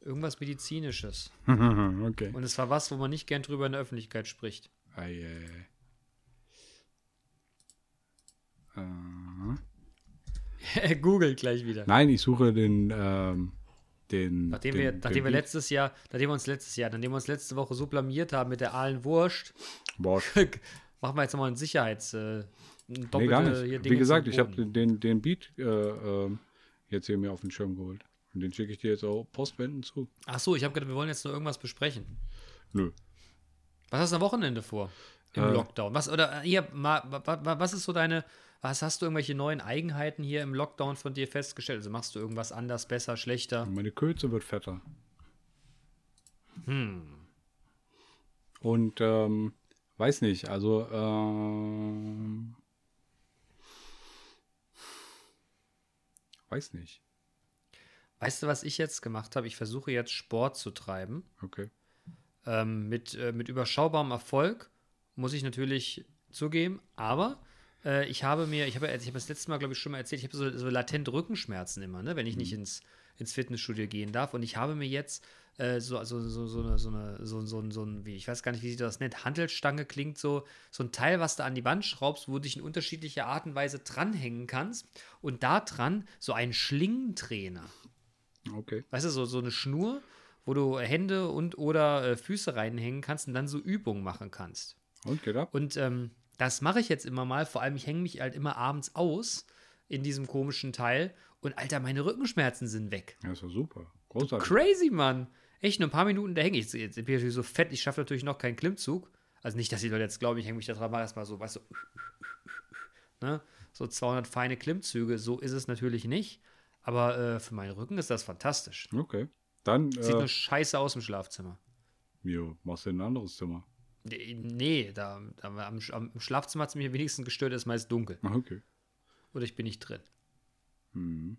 Irgendwas Medizinisches. okay. Und es war was, wo man nicht gern drüber in der Öffentlichkeit spricht. Ei, ei, ei. Äh, Google gleich wieder. nein, ich suche den, ähm, den. Nachdem, den, wir, den nachdem wir Beat. letztes Jahr, nachdem wir uns letztes Jahr, nachdem wir uns letzte Woche so blamiert haben mit der Aalen Wurst, machen wir jetzt nochmal ein Sicherheits, äh, ein nee, gar hier nicht. Dinge Wie gesagt, ich habe den, den Beat äh, ähm, jetzt hier mir auf den Schirm geholt. Und den schicke ich dir jetzt auch postwenden zu. Ach so, ich habe gedacht, wir wollen jetzt nur irgendwas besprechen. Nö. Was hast du am Wochenende vor? Im Äh. Lockdown? Was, oder äh, hier, ma, wa- wa- was ist so deine, was hast du irgendwelche neuen Eigenheiten hier im Lockdown von dir festgestellt? Also machst du irgendwas anders, besser, schlechter? Meine Kürze wird fetter. Hm. Und ähm, weiß nicht, also ähm, weiß nicht. Weißt du, was ich jetzt gemacht habe? Ich versuche jetzt Sport zu treiben. Okay. Ähm, mit, äh, mit überschaubarem Erfolg, muss ich natürlich zugeben. Aber äh, ich habe mir, ich habe ich habe das letzte Mal, glaube ich, schon mal erzählt, ich habe so, so latent Rückenschmerzen immer, ne, wenn ich nicht ins, ins Fitnessstudio gehen darf. Und ich habe mir jetzt äh, so, also, so, so, eine, so, eine, so, so, so ein, wie, ich weiß gar nicht, wie sich das nennt, Handelstange klingt so, so ein Teil, was du an die Wand schraubst, wo du dich in unterschiedlicher Art und Weise dranhängen kannst. Und da dran so ein Schlingentrainer. Okay. Weißt du, so, so eine Schnur, wo du Hände und oder äh, Füße reinhängen kannst und dann so Übungen machen kannst. Und geht ab? Und ähm, das mache ich jetzt immer mal. Vor allem, ich hänge mich halt immer abends aus in diesem komischen Teil. Und Alter, meine Rückenschmerzen sind weg. Ja, ist doch super. Großartig. Crazy, Mann. Echt, nur ein paar Minuten, da hänge ich. Jetzt bin ich natürlich so fett, ich schaffe natürlich noch keinen Klimmzug. Also nicht, dass die Leute jetzt glauben, ich hänge mich da dran, mal erstmal so, weißt du, ne? so 200 feine Klimmzüge. So ist es natürlich nicht. Aber äh, für meinen Rücken ist das fantastisch. Okay. Dann, Sieht äh, nur scheiße aus im Schlafzimmer. jo, machst du in ein anderes Zimmer. Nee, da, da am, am im Schlafzimmer hat es mich am wenigsten gestört, ist meist dunkel. Ah, Okay. Oder ich bin nicht drin. Mhm.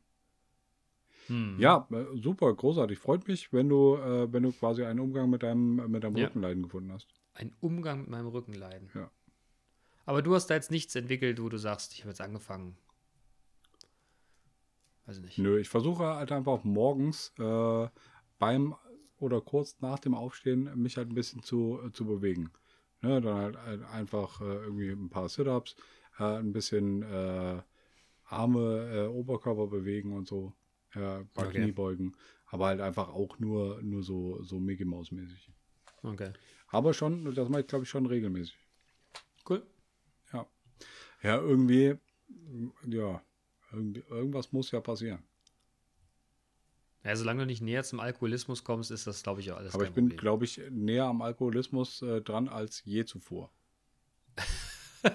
Hm. Ja, äh, super, großartig. Freut mich, wenn du, äh, wenn du quasi einen Umgang mit deinem, mit deinem Ja. Rückenleiden gefunden hast. Ein Umgang mit meinem Rückenleiden. Ja. Aber du hast da jetzt nichts entwickelt, wo du sagst, ich habe jetzt angefangen. Weiß ich nicht. Nö, ich versuche halt einfach morgens äh, beim oder kurz nach dem Aufstehen mich halt ein bisschen zu, äh, zu bewegen. Ne, dann halt ein- einfach äh, irgendwie ein paar Sit-Ups, äh, ein bisschen äh, Arme, äh, Oberkörper bewegen und so. Ja, ein paar Okay. Kniebeugen. Aber halt einfach auch nur, nur so, so Mickey Maus mäßig. Okay. Aber schon, das mache ich glaube ich schon regelmäßig. Cool. Ja. Ja, irgendwie, ja, irgendwie, irgendwas muss ja passieren. Ja, solange du nicht näher zum Alkoholismus kommst, ist das, glaube ich, auch alles Aber ich bin, glaube ich, näher am Alkoholismus äh, dran als je zuvor.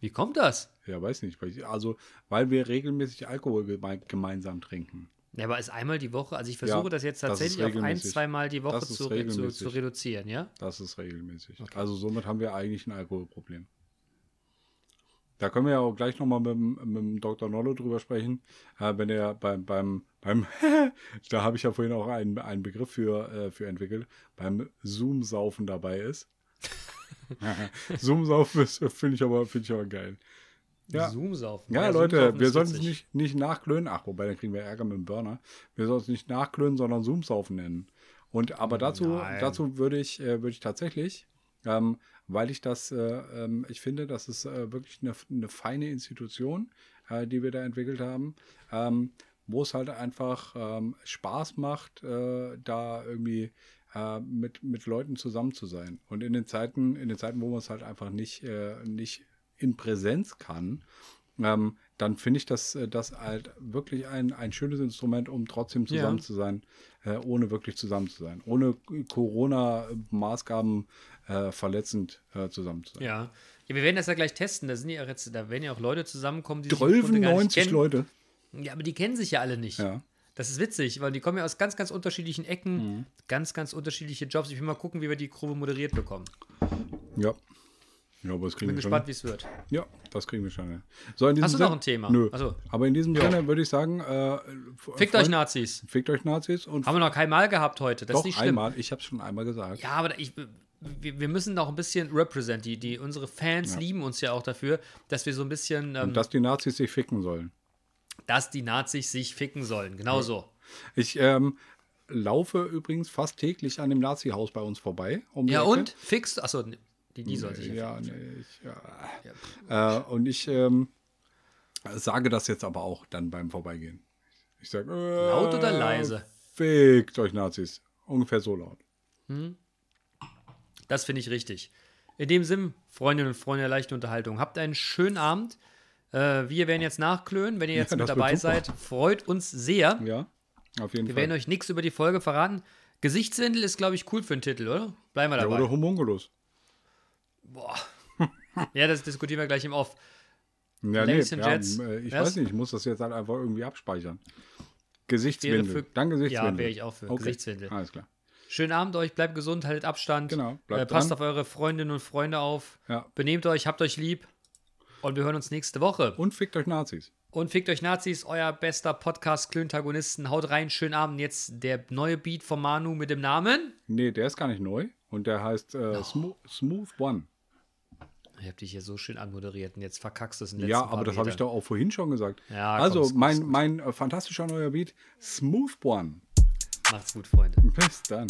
Wie kommt das? Ja, weiß nicht. Also, weil wir regelmäßig Alkohol geme gemeinsam trinken. Ja, aber ist einmal die Woche, also ich versuche Ja, das jetzt das tatsächlich auf ein, zweimal die Woche Das zu, zu, zu reduzieren, ja? Das ist regelmäßig. Also somit haben wir eigentlich ein Alkoholproblem. Da können wir ja auch gleich nochmal mit, dem- mit dem Dr. Nollo drüber sprechen. Äh, wenn er beim, beim, beim da habe ich ja vorhin auch einen, einen Begriff für, äh, für entwickelt, beim Zoom-Saufen dabei ist. Zoom-Saufen finde ich, aber finde ich aber geil. Ja. Zoom-Saufen. Ja, Ja, Leute, Zoom-Saufen wir ist sollen es nicht, nicht nachklönen. Ach, wobei, dann kriegen wir Ärger mit dem Burner. Wir sollen es nicht nachklönen, sondern Zoom-Saufen nennen. Und aber dazu, Nein. dazu würde ich, äh, würde ich tatsächlich, ähm, weil ich das, äh, ähm, ich finde, das ist äh, wirklich eine, eine feine Institution, äh, die wir da entwickelt haben, ähm, wo es halt einfach ähm, Spaß macht, äh, da irgendwie äh, mit, mit Leuten zusammen zu sein. Und in den Zeiten, in den Zeiten, wo man es halt einfach nicht, äh, nicht in Präsenz kann, ähm, dann finde ich das, äh, das halt wirklich ein, ein schönes Instrument, um trotzdem zusammen Ja. zu sein, äh, ohne wirklich zusammen zu sein, ohne Corona-Maßgaben äh, verletzend äh, zusammen zu sein. Ja. ja, wir werden das ja gleich testen. Da sind ja jetzt, da werden ja auch Leute zusammenkommen, die sich im Grunde gar nicht 1290 kennen. Leute. Ja, aber die kennen sich ja alle nicht. Ja. Das ist witzig, weil die kommen ja aus ganz, ganz unterschiedlichen Ecken, Mhm. ganz, ganz unterschiedliche Jobs. Ich will mal gucken, wie wir die Kurve moderiert bekommen. Ja. Ja, aber das kriegen Bin wir gespannt, wie es wird. Ja, das kriegen wir schon. hin. So, in diesem Hast du Sinne- noch ein Thema? Nö. Achso. Aber in diesem Sinne würde ich sagen, äh, Fickt euch Nazis. Fickt euch Nazis und Haben wir noch kein Mal gehabt heute. Das doch ist nicht schlimm. einmal. Ich habe es schon einmal gesagt. Ja, aber ich, wir, wir müssen auch ein bisschen represent. Die, die, unsere Fans lieben uns ja auch dafür, dass wir so ein bisschen, ähm, dass die Nazis sich ficken sollen. Dass die Nazis sich ficken sollen. Genau so. Ich ähm, laufe übrigens fast täglich an dem Nazi-Haus bei uns vorbei. Um Ja, und? Fix? Achso, die, die soll sich Ja, nee, ich, ja. Äh, und ich ähm, sage das jetzt aber auch dann beim Vorbeigehen. Ich sage, äh, Laut oder leise? Fickt euch Nazis. Ungefähr so laut. Das finde ich richtig. In dem Sinn, Freundinnen und Freunde der leichten Unterhaltung, habt einen schönen Abend. Äh, wir werden jetzt nachklönen. Wenn ihr jetzt Ja, mit dabei seid, freut uns sehr. Ja, auf jeden Wir Fall. werden euch nichts über die Folge verraten. Gesichtswindel ist, glaube ich, cool für einen Titel, oder? Bleiben wir ja, dabei. oder Homunculus. Boah. ja, das diskutieren wir gleich im Off. Ja, nee, ja, Jets, äh, ich was? weiß nicht, ich muss das jetzt halt einfach irgendwie abspeichern. Gesichtswindel. Für- Dann Gesichtswindel. Ja, wäre ich auch für. Gesichtswindel. Alles klar. Schönen Abend euch, bleibt gesund, haltet Abstand. Genau, Äh, bleibt passt dran. auf eure Freundinnen und Freunde auf. Ja. Benehmt euch, habt euch lieb. Und wir hören uns nächste Woche. Und fickt euch Nazis. Und fickt euch Nazis, euer bester Podcast Klöntagonisten. Haut rein, schönen Abend. Jetzt der neue Beat von Manu mit dem Namen. Nee, der ist gar nicht neu. Und der heißt äh, Smo Smooth One. Ich hab dich hier so schön anmoderiert und jetzt verkackst du es in den Ja, letzten aber paar das habe ich doch auch vorhin schon gesagt. Ja, komm, also, mein, gut. mein äh, fantastischer neuer Beat, Smooth One. Macht's gut, Freunde. Bis dann.